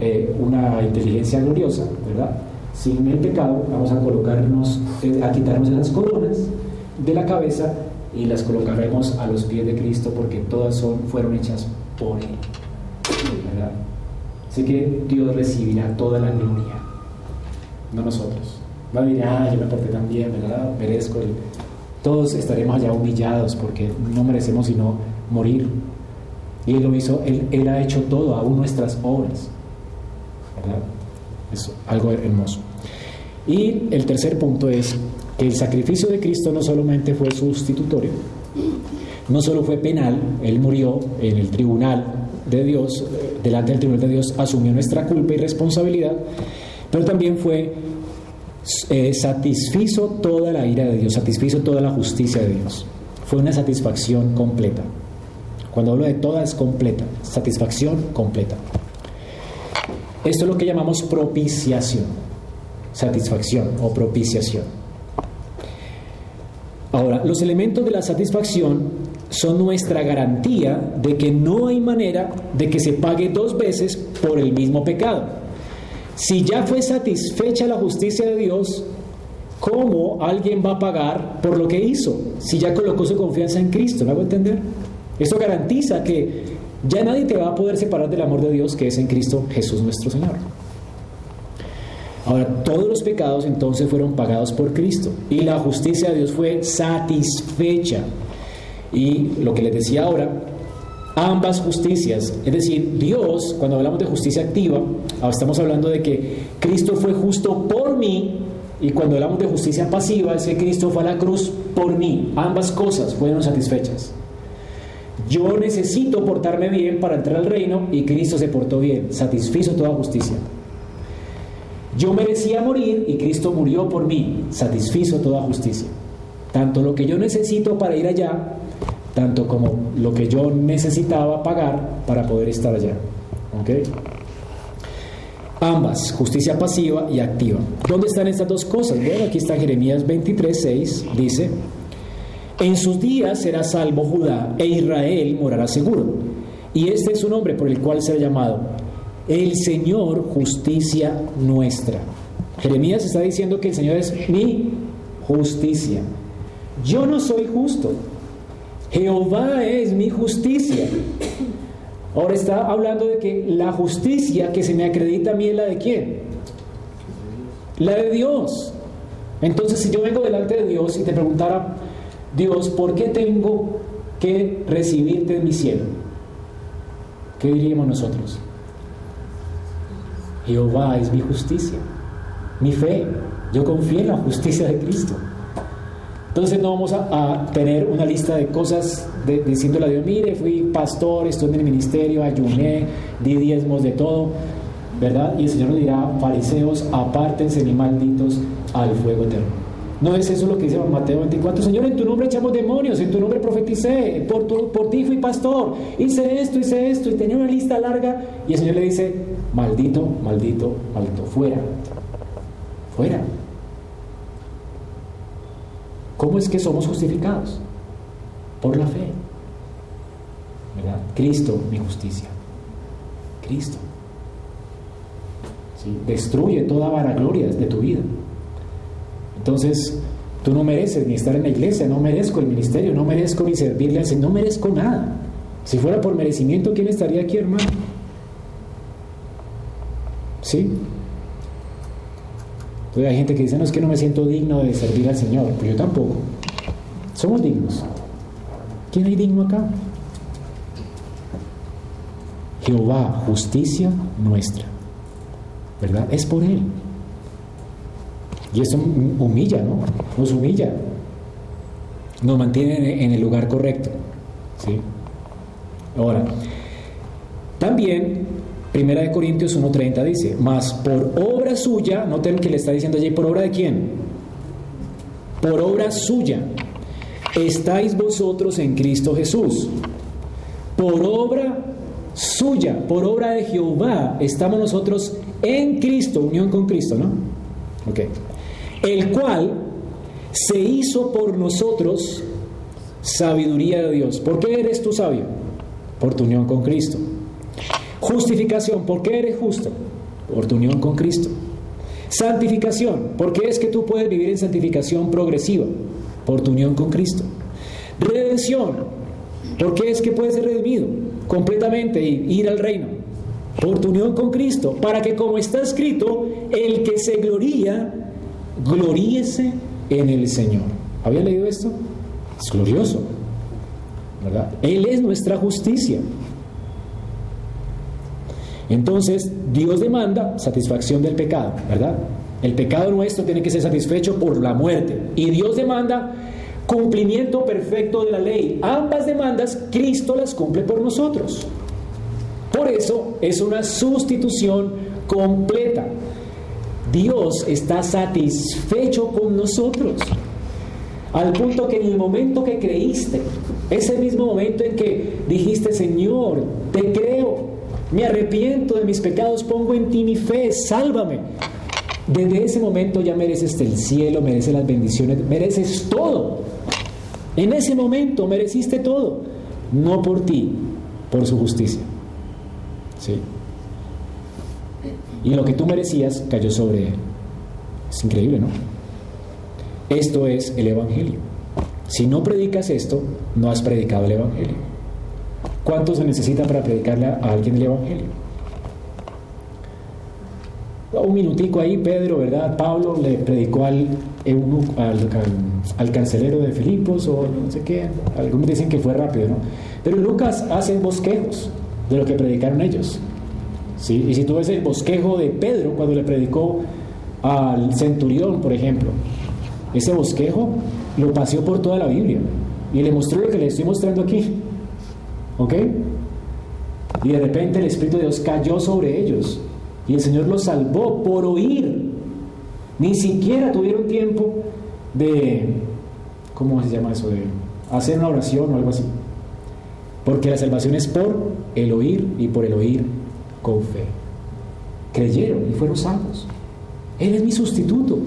eh, una inteligencia gloriosa, ¿verdad? Sin el pecado, vamos a colocarnos, eh, a quitarnos esas coronas de la cabeza y las colocaremos a los pies de Cristo porque todas son, fueron hechas por Él. ¿verdad? Así que Dios recibirá toda la gloria, no nosotros. Va a decir, ah, yo me porté tan bien, ¿verdad? Merezco el... Todos estaremos allá humillados porque no merecemos sino morir. Y Él lo hizo, Él, él ha hecho todo, aún nuestras obras. ¿verdad? Es algo hermoso. Y el tercer punto es que el sacrificio de Cristo no solamente fue sustitutorio, no solo fue penal, Él murió en el tribunal de Dios, delante del tribunal de Dios, asumió nuestra culpa y responsabilidad, pero también fue, eh, satisfizo toda la ira de Dios, satisfizo toda la justicia de Dios. Fue una satisfacción completa. Cuando hablo de toda es completa, satisfacción completa. Esto es lo que llamamos propiciación, satisfacción o propiciación. Ahora, los elementos de la satisfacción son nuestra garantía de que no hay manera de que se pague dos veces por el mismo pecado. Si ya fue satisfecha la justicia de Dios, ¿cómo alguien va a pagar por lo que hizo? Si ya colocó su confianza en Cristo, ¿me hago entender? Eso garantiza que ya nadie te va a poder separar del amor de Dios que es en Cristo Jesús nuestro Señor. Ahora, todos los pecados entonces fueron pagados por Cristo y la justicia de Dios fue satisfecha. Y lo que les decía ahora, ambas justicias, es decir, Dios, cuando hablamos de justicia activa, ah, estamos hablando de que Cristo fue justo por mí y cuando hablamos de justicia pasiva, es que Cristo fue a la cruz por mí. Ambas cosas fueron satisfechas. Yo necesito portarme bien para entrar al reino y Cristo se portó bien, satisfizo toda justicia. Yo merecía morir y Cristo murió por mí, satisfizo toda justicia. Tanto lo que yo necesito para ir allá, tanto como lo que yo necesitaba pagar para poder estar allá. ¿Ok? Ambas, justicia pasiva y activa. ¿Dónde están estas dos cosas? Bueno, aquí está Jeremías 23, 6, dice, en sus días será salvo Judá e Israel morará seguro. Y este es su nombre por el cual será llamado el Señor justicia nuestra. Jeremías está diciendo que el Señor es mi justicia. Yo no soy justo. Jehová es mi justicia. Ahora está hablando de que la justicia que se me acredita a mí es la de quién? La de Dios. Entonces, si yo vengo delante de Dios y te preguntara, Dios, ¿por qué tengo que recibirte en mi cielo? ¿Qué diríamos nosotros? Jehová es mi justicia, mi fe. Yo confío en la justicia de Cristo. Entonces no vamos a, tener una lista de cosas diciéndole a Dios, mire, fui pastor, estoy en el ministerio, ayuné, di diezmos de todo, ¿verdad? Y el Señor nos dirá, fariseos, apártense ni malditos al fuego eterno. No es eso lo que dice Mateo 24. Señor, en tu nombre echamos demonios, en tu nombre profeticé, por, por ti fui pastor, hice esto, hice esto, y tenía una lista larga. Y el Señor le dice, maldito, maldito, maldito, fuera, fuera. ¿Cómo es que somos justificados? Por la fe. Cristo, mi justicia. Cristo. Destruye toda vanagloria de tu vida. Entonces, tú no mereces ni estar en la iglesia, no merezco el ministerio, no merezco ni servirle al Señor, no merezco nada. Si fuera por merecimiento, ¿quién estaría aquí, hermano? ¿Sí? Entonces hay gente que dice, no, es que no me siento digno de servir al Señor. Pues yo tampoco. Somos dignos. ¿Quién hay digno acá? Jehová, justicia nuestra. ¿Verdad? Es por Él. Y eso humilla, ¿no? Nos humilla. Nos mantiene en el lugar correcto. ¿sí? Ahora, también, Primera de Corintios 1.30 dice, mas por obra suya, noten que le está diciendo allí, ¿por obra de quién? Por obra suya, estáis vosotros en Cristo Jesús. Por obra suya, por obra de Jehová, estamos nosotros en Cristo, unión con Cristo, ¿no? Ok el cual se hizo por nosotros sabiduría de Dios. ¿Por qué eres tú sabio? Por tu unión con Cristo. Justificación, ¿por qué eres justo? Por tu unión con Cristo. Santificación, ¿por qué es que tú puedes vivir en santificación progresiva? Por tu unión con Cristo. Redención, ¿por qué es que puedes ser redimido completamente y ir al reino? Por tu unión con Cristo, para que como está escrito, el que se gloría, gloríese en el Señor. ¿Había leído esto? Es glorioso, ¿verdad? Él es nuestra justicia. Entonces, Dios demanda satisfacción del pecado, ¿verdad? El pecado nuestro tiene que ser satisfecho por la muerte. Y Dios demanda cumplimiento perfecto de la ley. Ambas demandas, Cristo las cumple por nosotros. Por eso es una sustitución completa. Dios está satisfecho con nosotros. Al punto que en el momento que creíste, ese mismo momento en que dijiste, Señor, te creo, me arrepiento de mis pecados, pongo en ti mi fe, sálvame. Desde ese momento ya mereces el cielo, mereces las bendiciones, mereces todo. En ese momento mereciste todo, no por ti, por su justicia. Sí y lo que tú merecías cayó sobre él. Es increíble, ¿no? Esto es el Evangelio. Si no predicas esto, no has predicado el Evangelio. ¿Cuánto se necesita para predicarle a alguien el Evangelio? Un minutico ahí, Pedro, ¿verdad? Pablo le predicó al, al, al, carcelero de Filipos o no sé qué. Algunos dicen que fue rápido, ¿no? Pero Lucas hace bosquejos de lo que predicaron ellos. Y si tú ves el bosquejo de Pedro cuando le predicó al centurión, por ejemplo, ese bosquejo lo paseó por toda la Biblia y le mostró lo que le estoy mostrando aquí. ¿Ok? Y de repente el Espíritu de Dios cayó sobre ellos y el Señor los salvó por oír. Ni siquiera tuvieron tiempo de, ¿cómo se llama eso? De hacer una oración o algo así. Porque la salvación es por el oír y por el oír con fe. Creyeron y fueron salvos. Él es mi sustituto.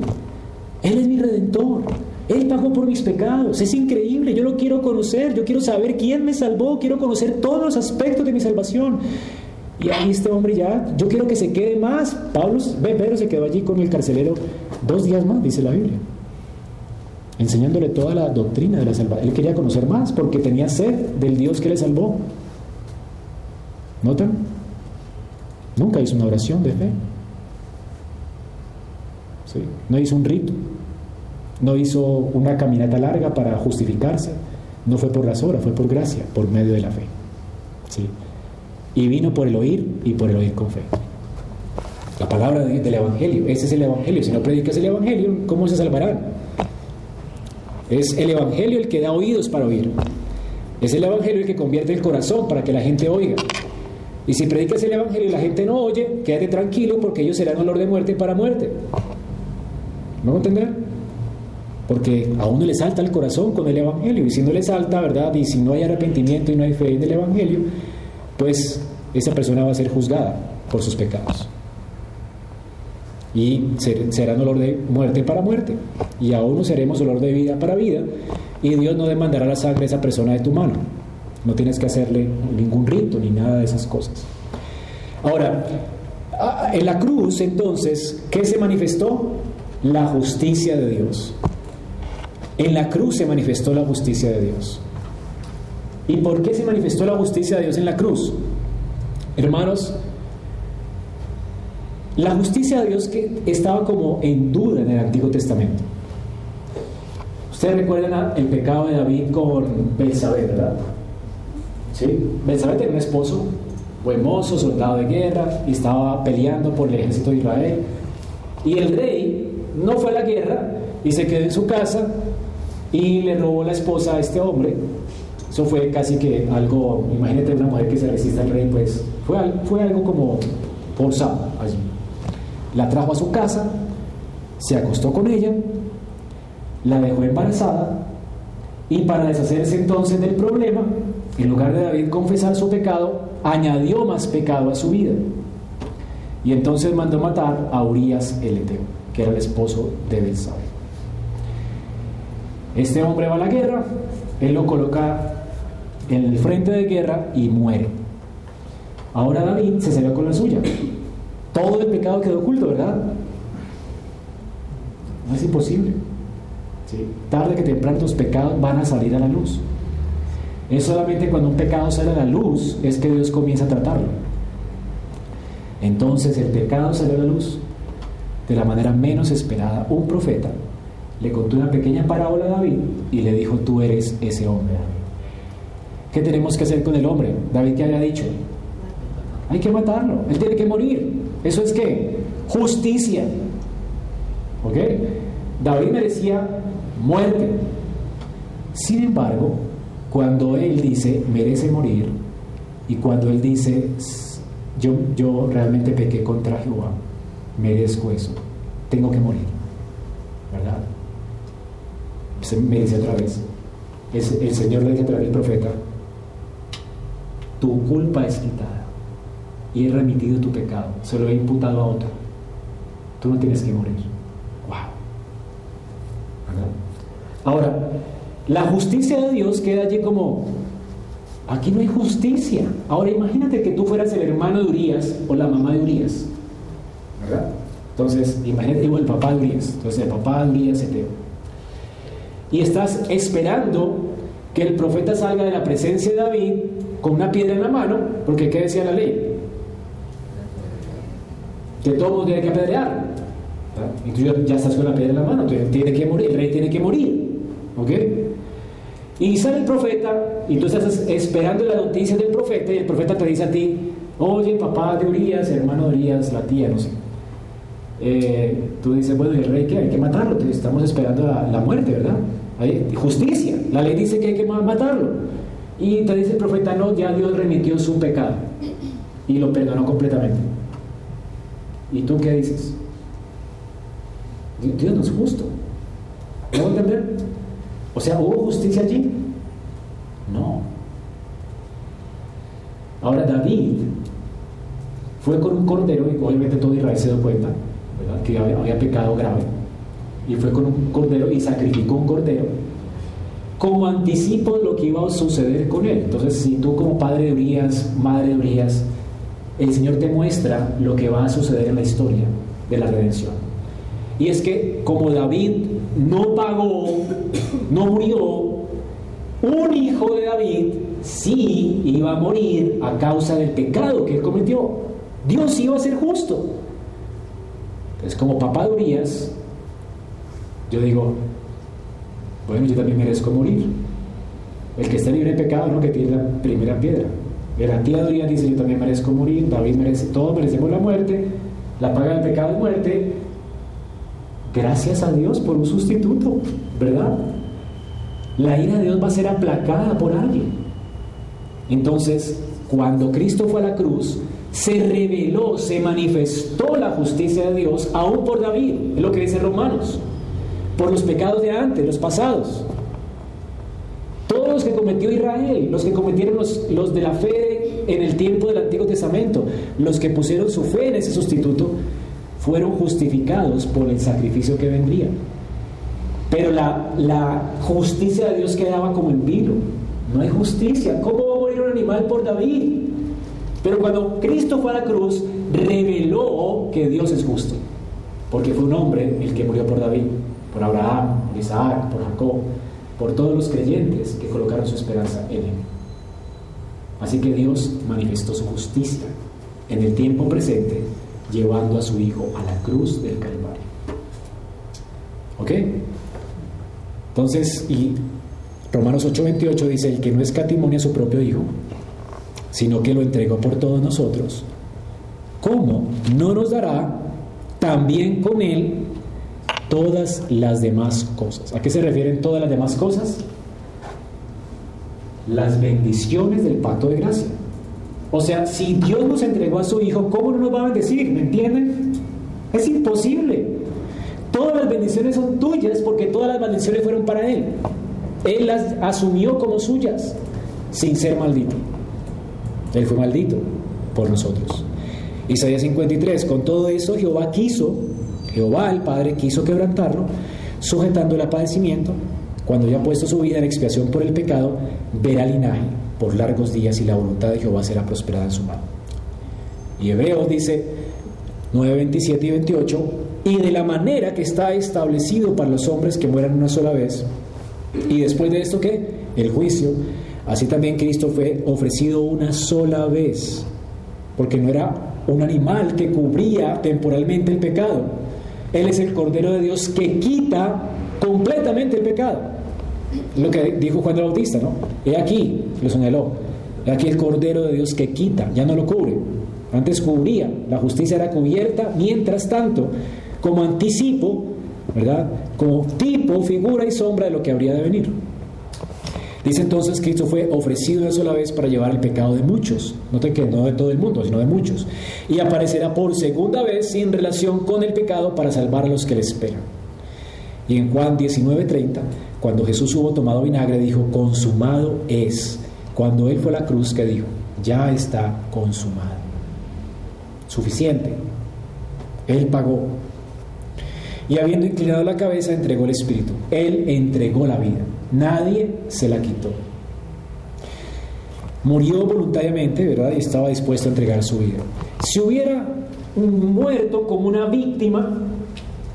Él es mi redentor. Él pagó por mis pecados. Es increíble. Yo lo quiero conocer. Yo quiero saber quién me salvó. Quiero conocer todos los aspectos de mi salvación. Y ahí este hombre ya, yo quiero que se quede más. Pablo, Pedro se quedó allí con el carcelero dos días más, dice la Biblia. Enseñándole toda la doctrina de la salvación. Él quería conocer más porque tenía sed del Dios que le salvó. ¿Notan? Nunca hizo una oración de fe. No hizo un rito. No hizo una caminata larga para justificarse. No fue por las horas, fue por gracia, por medio de la fe. ¿Sí? Y vino por el oír y por el oír con fe. La palabra del Evangelio. Ese es el Evangelio. Si no predicas el Evangelio, ¿cómo se salvarán? Es el Evangelio el que da oídos para oír. Es el Evangelio el que convierte el corazón para que la gente oiga. Y si predicas el Evangelio y la gente no oye, quédate tranquilo porque ellos serán olor de muerte para muerte. ¿No entenderán? Porque a uno le salta el corazón con el Evangelio y si no le salta, ¿verdad? Y si no hay arrepentimiento y no hay fe en el Evangelio, pues esa persona va a ser juzgada por sus pecados. Y serán olor de muerte para muerte. Y a uno seremos olor de vida para vida. Y Dios no demandará la sangre de esa persona de tu mano. No tienes que hacerle ningún rito ni nada de esas cosas. Ahora, en la cruz entonces, ¿qué se manifestó? La justicia de Dios. En la cruz se manifestó la justicia de Dios. ¿Y por qué se manifestó la justicia de Dios en la cruz? Hermanos, la justicia de Dios que estaba como en duda en el Antiguo Testamento. Ustedes recuerdan el pecado de David con Belsabé, ¿verdad? ¿Sí? Belsabé tenía un esposo, buen mozo, soldado de guerra, y estaba peleando por el ejército de Israel. Y el rey no fue a la guerra y se quedó en su casa y le robó la esposa a este hombre. Eso fue casi que algo, imagínate una mujer que se resiste al rey, pues fue, fue algo como forzado allí. La trajo a su casa, se acostó con ella, la dejó embarazada y para deshacerse entonces del problema, en lugar de David confesar su pecado, añadió más pecado a su vida. Y entonces mandó matar a Urias el Eteo, que era el esposo de Belsabé. Este hombre va a la guerra, él lo coloca en el frente de guerra y muere. Ahora David se salió con la suya. Todo el pecado quedó oculto, ¿verdad? No es imposible. Tarde que temprano tus pecados van a salir a la luz. Es solamente cuando un pecado sale a la luz es que Dios comienza a tratarlo. Entonces el pecado sale a la luz de la manera menos esperada. Un profeta le contó una pequeña parábola a David y le dijo, tú eres ese hombre, David. ¿Qué tenemos que hacer con el hombre? David, ¿qué había dicho? Hay que matarlo, él tiene que morir. ¿Eso es qué? Justicia. ¿Ok? David merecía muerte. Sin embargo, cuando él dice merece morir y cuando él dice yo, yo realmente pequé contra Jehová, merezco eso, tengo que morir, ¿verdad? Se me dice otra vez, el Señor le dice a través del profeta, tu culpa es quitada y he remitido tu pecado, se lo he imputado a otro, tú no tienes que morir. Ahora, la justicia de Dios queda allí como, aquí no hay justicia. Ahora imagínate que tú fueras el hermano de Urias o la mamá de Urias. ¿Verdad? Entonces, imagínate, digo, el papá de Urias. Entonces, el papá de Urias se te... Y estás esperando que el profeta salga de la presencia de David con una piedra en la mano, porque ¿qué decía la ley? Que todo tiene que apedrear. Y tú ya estás con la piedra en la mano, tiene que morir, el rey tiene que morir. ¿Ok? Y sale el profeta y tú estás esperando la noticia del profeta y el profeta te dice a ti, oye, papá de Urias, hermano de Urias, la tía, no sé. Eh, tú dices, bueno, ¿y el rey qué? Hay que matarlo, estamos esperando la, muerte, ¿verdad? Justicia, la ley dice que hay que matarlo. Y te dice el profeta, no, ya Dios remitió su pecado y lo perdonó completamente. ¿Y tú qué dices? Dios no es justo. ¿Puedo entender? O sea, ¿hubo justicia allí? No. Ahora David fue con un cordero, y obviamente todo Israel se dio cuenta, que había, pecado grave, y fue con un cordero y sacrificó un cordero como anticipo de lo que iba a suceder con él. Entonces, si tú como padre de Urias, madre de Urias, el Señor te muestra lo que va a suceder en la historia de la redención. Y es que como David no pagó, no murió, un hijo de David sí iba a morir a causa del pecado que él cometió. Dios iba a ser justo. Entonces, como papá de Urias, yo digo, bueno, yo también merezco morir. El que está libre de pecado no que tiene la primera piedra. El tía dice, yo también merezco morir, David merece, todos merecemos la muerte, La paga del pecado es muerte. Gracias a Dios por un sustituto, ¿verdad? La ira de Dios va a ser aplacada por alguien. Entonces, cuando Cristo fue a la cruz, se reveló, se manifestó la justicia de Dios aún por David, es lo que dice Romanos, por los pecados de antes, los pasados. Todos los que cometió Israel, los que cometieron los, los de la fe en el tiempo del Antiguo Testamento, los que pusieron su fe en ese sustituto, fueron justificados por el sacrificio que vendría. Pero la, la justicia de Dios quedaba como en vilo. No hay justicia. ¿Cómo va a morir un animal por David? Pero cuando Cristo fue a la cruz, reveló que Dios es justo. Porque fue un hombre el que murió por David, por Abraham, por Isaac, por Jacob, por todos los creyentes que colocaron su esperanza en él. Así que Dios manifestó su justicia en el tiempo presente, llevando a su Hijo a la cruz del Calvario. ¿Ok? Entonces, y Romanos 8:28 dice, el que no escatimonia a su propio Hijo, sino que lo entregó por todos nosotros, ¿cómo no nos dará también con Él todas las demás cosas? ¿A qué se refieren todas las demás cosas? Las bendiciones del pacto de gracia. O sea, si Dios nos entregó a su Hijo, ¿cómo no nos va a bendecir? ¿Me entienden? Es imposible. Todas las bendiciones son tuyas porque todas las bendiciones fueron para Él. Él las asumió como suyas, sin ser maldito. Él fue maldito por nosotros. Isaías 53, con todo eso Jehová quiso, Jehová el Padre quiso quebrantarlo, sujetando el padecimiento, cuando ya ha puesto su vida en expiación por el pecado, verá linaje por largos días y la voluntad de Jehová será prosperada en su mano. Y Hebreos dice 9, 27 y 28, y de la manera que está establecido para los hombres que mueran una sola vez, y después de esto, ¿qué? El juicio, Así también Cristo fue ofrecido una sola vez, porque no era un animal que cubría temporalmente el pecado. Él es el Cordero de Dios que quita completamente el pecado. Lo que dijo Juan el Bautista, ¿no? He aquí, lo señaló, he aquí el Cordero de Dios que quita, ya no lo cubre. Antes cubría, la justicia era cubierta, mientras tanto, como anticipo, ¿verdad? Como tipo, figura y sombra de lo que habría de venir. Dice entonces que Cristo fue ofrecido una sola vez para llevar el pecado de muchos. Noten que no de todo el mundo, sino de muchos. Y aparecerá por segunda vez sin relación con el pecado para salvar a los que le esperan. Y en Juan 19:30, cuando Jesús hubo tomado vinagre, dijo, consumado es. Cuando Él fue a la cruz, que dijo, ya está consumado. Suficiente. Él pagó. Y habiendo inclinado la cabeza, entregó el Espíritu. Él entregó la vida. Nadie se la quitó. Murió voluntariamente, ¿verdad? Y estaba dispuesto a entregar su vida. Si hubiera muerto como una víctima,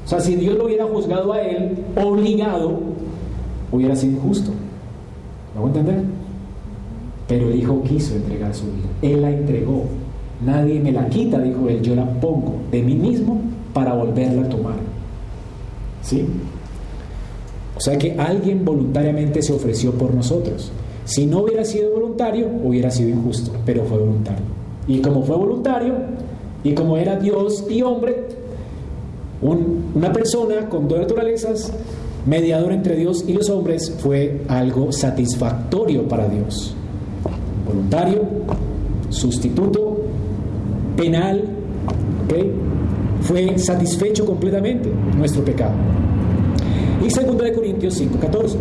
o sea, si Dios lo hubiera juzgado a él, obligado, hubiera sido injusto. ¿Lo a entender? Pero el Hijo quiso entregar su vida. Él la entregó. Nadie me la quita, dijo él, yo la pongo de mí mismo para volverla a tomar. ¿Sí? O sea que alguien voluntariamente se ofreció por nosotros. Si no hubiera sido voluntario, hubiera sido injusto, pero fue voluntario. Y como fue voluntario, y como era Dios y hombre, una persona con dos naturalezas, mediador entre Dios y los hombres, fue algo satisfactorio para Dios. Voluntario, sustituto, penal, fue satisfecho completamente nuestro pecado. Y 2 de Corintios 5:14.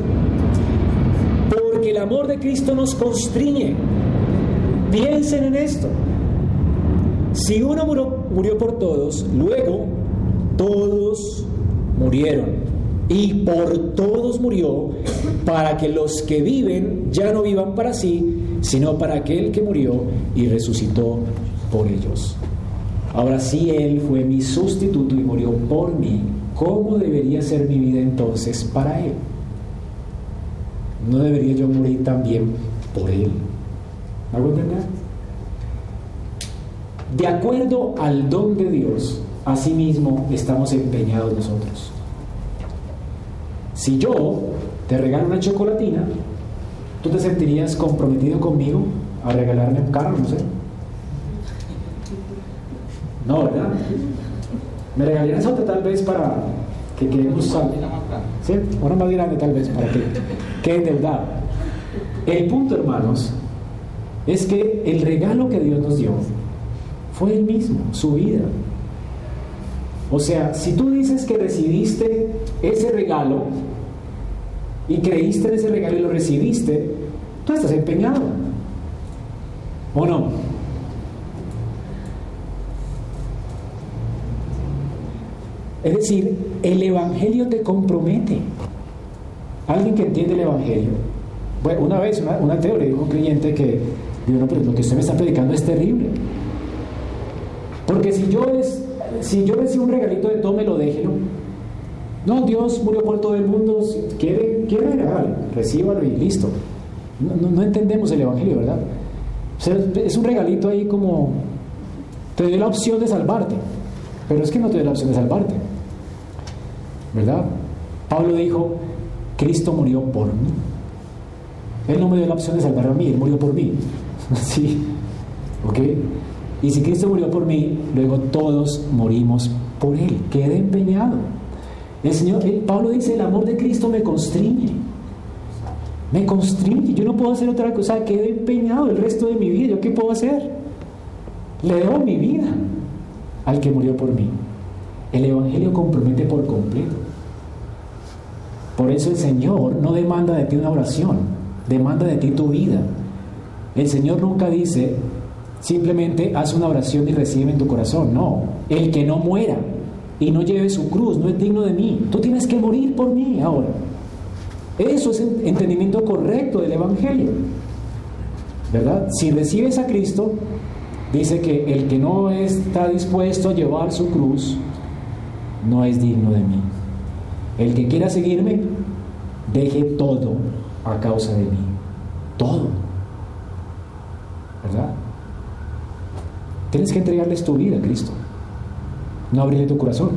Porque el amor de Cristo nos constriñe. Piensen en esto. Si uno murió, por todos, luego todos murieron. Y por todos murió, para que los que viven ya no vivan para sí, sino para aquel que murió y resucitó por ellos. Ahora sí, Él fue mi sustituto y murió por mí ¿Cómo debería ser mi vida entonces para Él? ¿No debería yo morir también por Él? ¿Me hago entender? De acuerdo al don de Dios, asimismo estamos empeñados nosotros. Si yo te regalo una chocolatina, ¿tú te sentirías comprometido conmigo a regalarme un carro? No sé. No, ¿verdad? Me regalarías otra tal vez para que quedemos salvos. ¿Sí? Una más grande tal vez para que quede endeudado. El punto, hermanos, es que el regalo que Dios nos dio fue el mismo, su vida. O sea, si tú dices que recibiste ese regalo y creíste en ese regalo y lo recibiste, tú estás empeñado. ¿O no? Es decir, el Evangelio te compromete. Alguien que entiende el Evangelio. Bueno, una vez una, teoría dijo un creyente que, dijo, no, pero lo que usted me está predicando es terrible. Porque si yo, es, si yo recibo un regalito de todo, me lo déjelo. No, Dios murió por todo el mundo. quiere, quiere regalo, recíbalo y listo. No, entendemos el Evangelio, ¿verdad? Es un regalito ahí como te doy la opción de salvarte, pero es que no te doy la opción de salvarte. ¿Verdad? Pablo dijo, Cristo murió por mí. Él no me dio la opción de salvar a mí, Él murió por mí. ¿Sí? ¿Ok? Y si Cristo murió por mí, luego todos morimos por Él. Quede empeñado. El Señor, Pablo dice, el amor de Cristo me constriñe. Me constriñe. Yo no puedo hacer otra cosa. Quede empeñado el resto de mi vida. ¿Yo qué puedo hacer? Le debo mi vida al que murió por mí. El Evangelio compromete por completo. Por eso el Señor no demanda de ti una oración, demanda de ti tu vida. El Señor nunca dice, simplemente haz una oración y recibe en tu corazón. No, el que no muera y no lleve su cruz no es digno de mí. Tú tienes que morir por mí ahora. Eso es el entendimiento correcto del Evangelio. ¿Verdad? Si recibes a Cristo, dice que el que no está dispuesto a llevar su cruz, no es digno de mí. El que quiera seguirme, deje todo a causa de mí. Todo. ¿Verdad? Tienes que entregarles tu vida a Cristo. No abrirle tu corazón.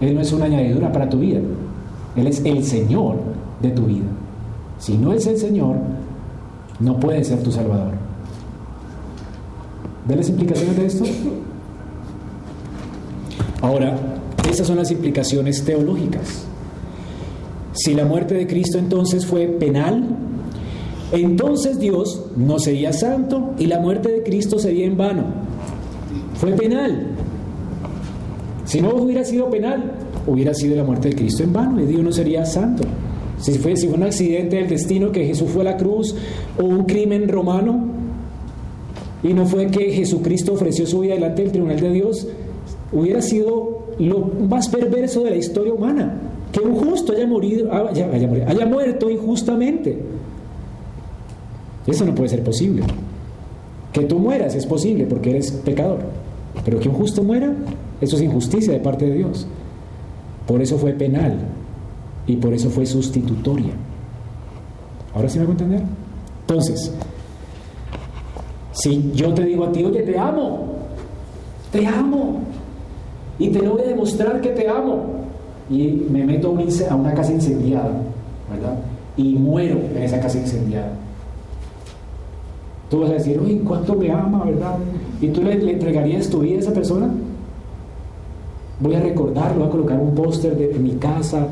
Él no es una añadidura para tu vida. Él es el Señor de tu vida. Si no es el Señor, no puede ser tu Salvador. ¿Ven las implicaciones de esto? Ahora, esas son las implicaciones teológicas. Si la muerte de Cristo entonces fue penal, entonces Dios no sería santo y la muerte de Cristo sería en vano. Fue penal. Si no hubiera sido penal, hubiera sido la muerte de Cristo en vano y Dios no sería santo. Si fue, si fue un accidente del destino que Jesús fue a la cruz o un crimen romano y no fue que Jesucristo ofreció su vida delante del tribunal de Dios, hubiera sido lo más perverso de la historia humana, que un justo haya, morido, haya, haya, muerto injustamente. Eso no puede ser posible. Que tú mueras es posible porque eres pecador, pero que un justo muera, eso es injusticia de parte de Dios. Por eso fue penal y por eso fue sustitutoria. ¿Ahora sí me hago entender? Entonces, si yo te digo a ti, oye, te amo, te amo, y te lo voy a demostrar que te amo. Y me meto a una casa incendiada, ¿verdad? Y muero en esa casa incendiada. Tú vas a decir, uy, ¿cuánto me ama, verdad? ¿Y tú le, entregarías tu vida a esa persona? Voy a recordarlo, voy a colocar un póster de, mi casa,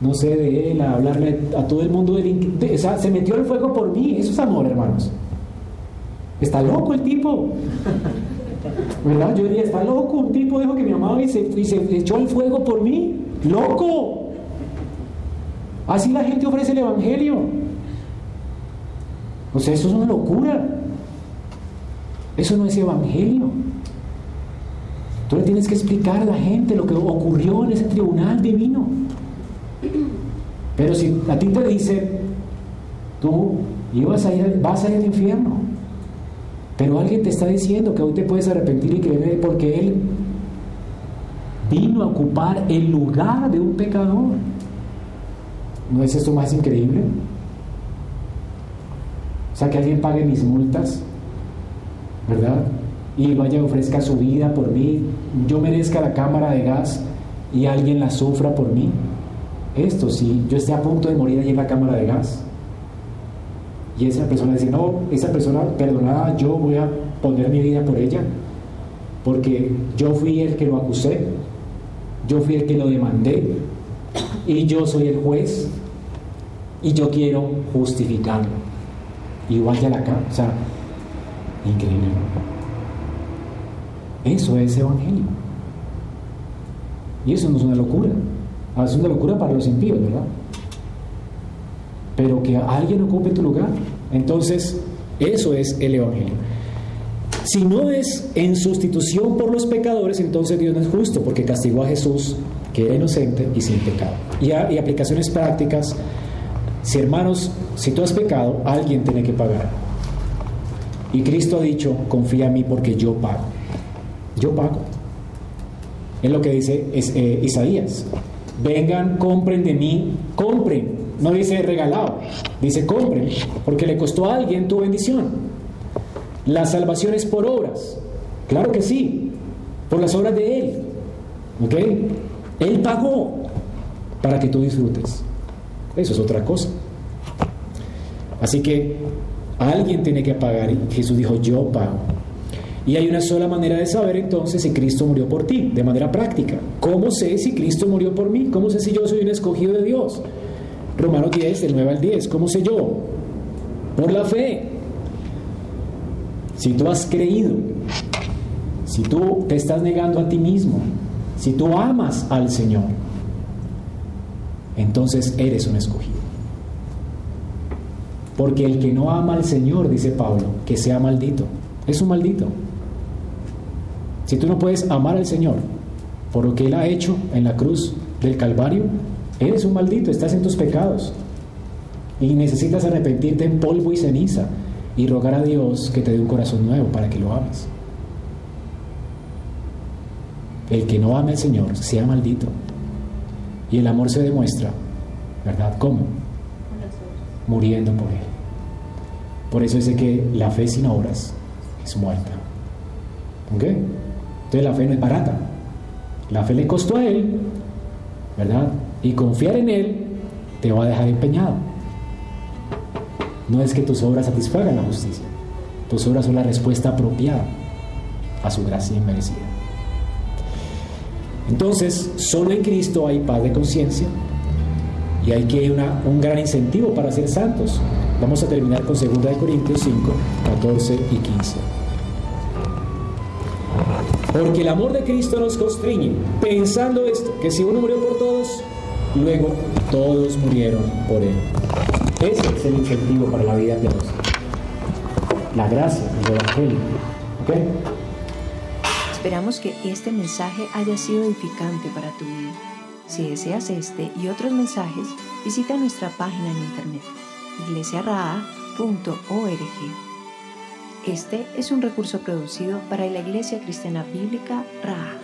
no sé, de él, a hablarle a todo el mundo del... o sea, se metió al fuego por mí, eso es amor, hermanos. Está loco el tipo. ¿Verdad? Yo diría, está loco, un tipo dijo que me amaba y se, y se echó al fuego por mí. ¡Loco! Así la gente ofrece el Evangelio. O sea, eso es una locura. Eso no es Evangelio. Tú le tienes que explicar a la gente lo que ocurrió en ese tribunal divino. Pero si a ti te dice, tú ibas a ir, vas a ir al infierno, pero alguien te está diciendo que hoy te puedes arrepentir y creer porque Él vino a ocupar el lugar de un pecador. ¿No es esto más increíble? O sea, que alguien pague mis multas, ¿verdad? Y vaya y ofrezca su vida por mí, yo merezca la cámara de gas y alguien la sufra por mí. Esto, si yo esté a punto de morir allí en la cámara de gas, y esa persona dice, no, esa persona perdonada, yo voy a poner mi vida por ella, porque yo fui el que lo acusé. yo fui el que lo demandé y yo soy el juez y yo quiero justificarlo. Y vaya la cara, o sea, increíble. Eso es evangelio. Y eso no es una locura. Ah, es una locura para los impíos, ¿verdad? Pero que alguien ocupe tu lugar. Entonces, eso es el evangelio. Si no es en sustitución por los pecadores, entonces Dios no es justo, porque castigó a Jesús, que era inocente y sin pecado. Y, y aplicaciones prácticas si hermanos, si tú has pecado, alguien tiene que pagar. Y Cristo ha dicho, confía en mí porque yo pago. Yo pago. Es lo que dice eh, Isaías. Vengan, compren de mí, compren. No dice regalado, dice compren, porque le costó a alguien tu bendición. La salvación es por obras. Claro que sí, por las obras de Él. ¿Ok? Él pagó para que tú disfrutes. Eso es otra cosa. Así que alguien tiene que pagar y Jesús dijo, yo pago. Y hay una sola manera de saber entonces si Cristo murió por ti, de manera práctica. ¿Cómo sé si Cristo murió por mí? ¿Cómo sé si yo soy un escogido de Dios? Romanos 10, del 9 al 10. ¿Cómo sé yo? Por la fe. Si tú has creído, si tú te estás negando a ti mismo, si tú amas al Señor, entonces eres un escogido. Porque el que no ama al Señor, dice Pablo, que sea maldito. Es un maldito. Si tú no puedes amar al Señor por lo que Él ha hecho en la cruz del Calvario, eres un maldito, estás en tus pecados. Y necesitas arrepentirte en polvo y ceniza y rogar a Dios que te dé un corazón nuevo para que lo ames. El que no ame al Señor sea maldito. Y el amor se demuestra, ¿verdad? ¿Cómo? Muriendo por Él. Por eso dice que la fe sin obras es muerta. ¿Ok? Entonces la fe no es barata. La fe le costó a Él, ¿verdad? Y confiar en Él te va a dejar empeñado. No es que tus obras satisfagan la justicia. Tus obras son la respuesta apropiada a su gracia inmerecida. Entonces, solo en Cristo hay paz de conciencia y hay que un gran incentivo para ser santos. Vamos a terminar con 2 Corintios 5, 14 y 15. Porque el amor de Cristo nos constriñe, pensando esto, que si uno murió por todos, luego todos murieron por él. Ese es el incentivo para la vida piadosa. La gracia, el evangelio. Esperamos que este mensaje haya sido edificante para tu vida. Si deseas este y otros mensajes, visita nuestra página en internet iglesiaraa.org. Este es un recurso producido para la Iglesia Cristiana Bíblica Raha.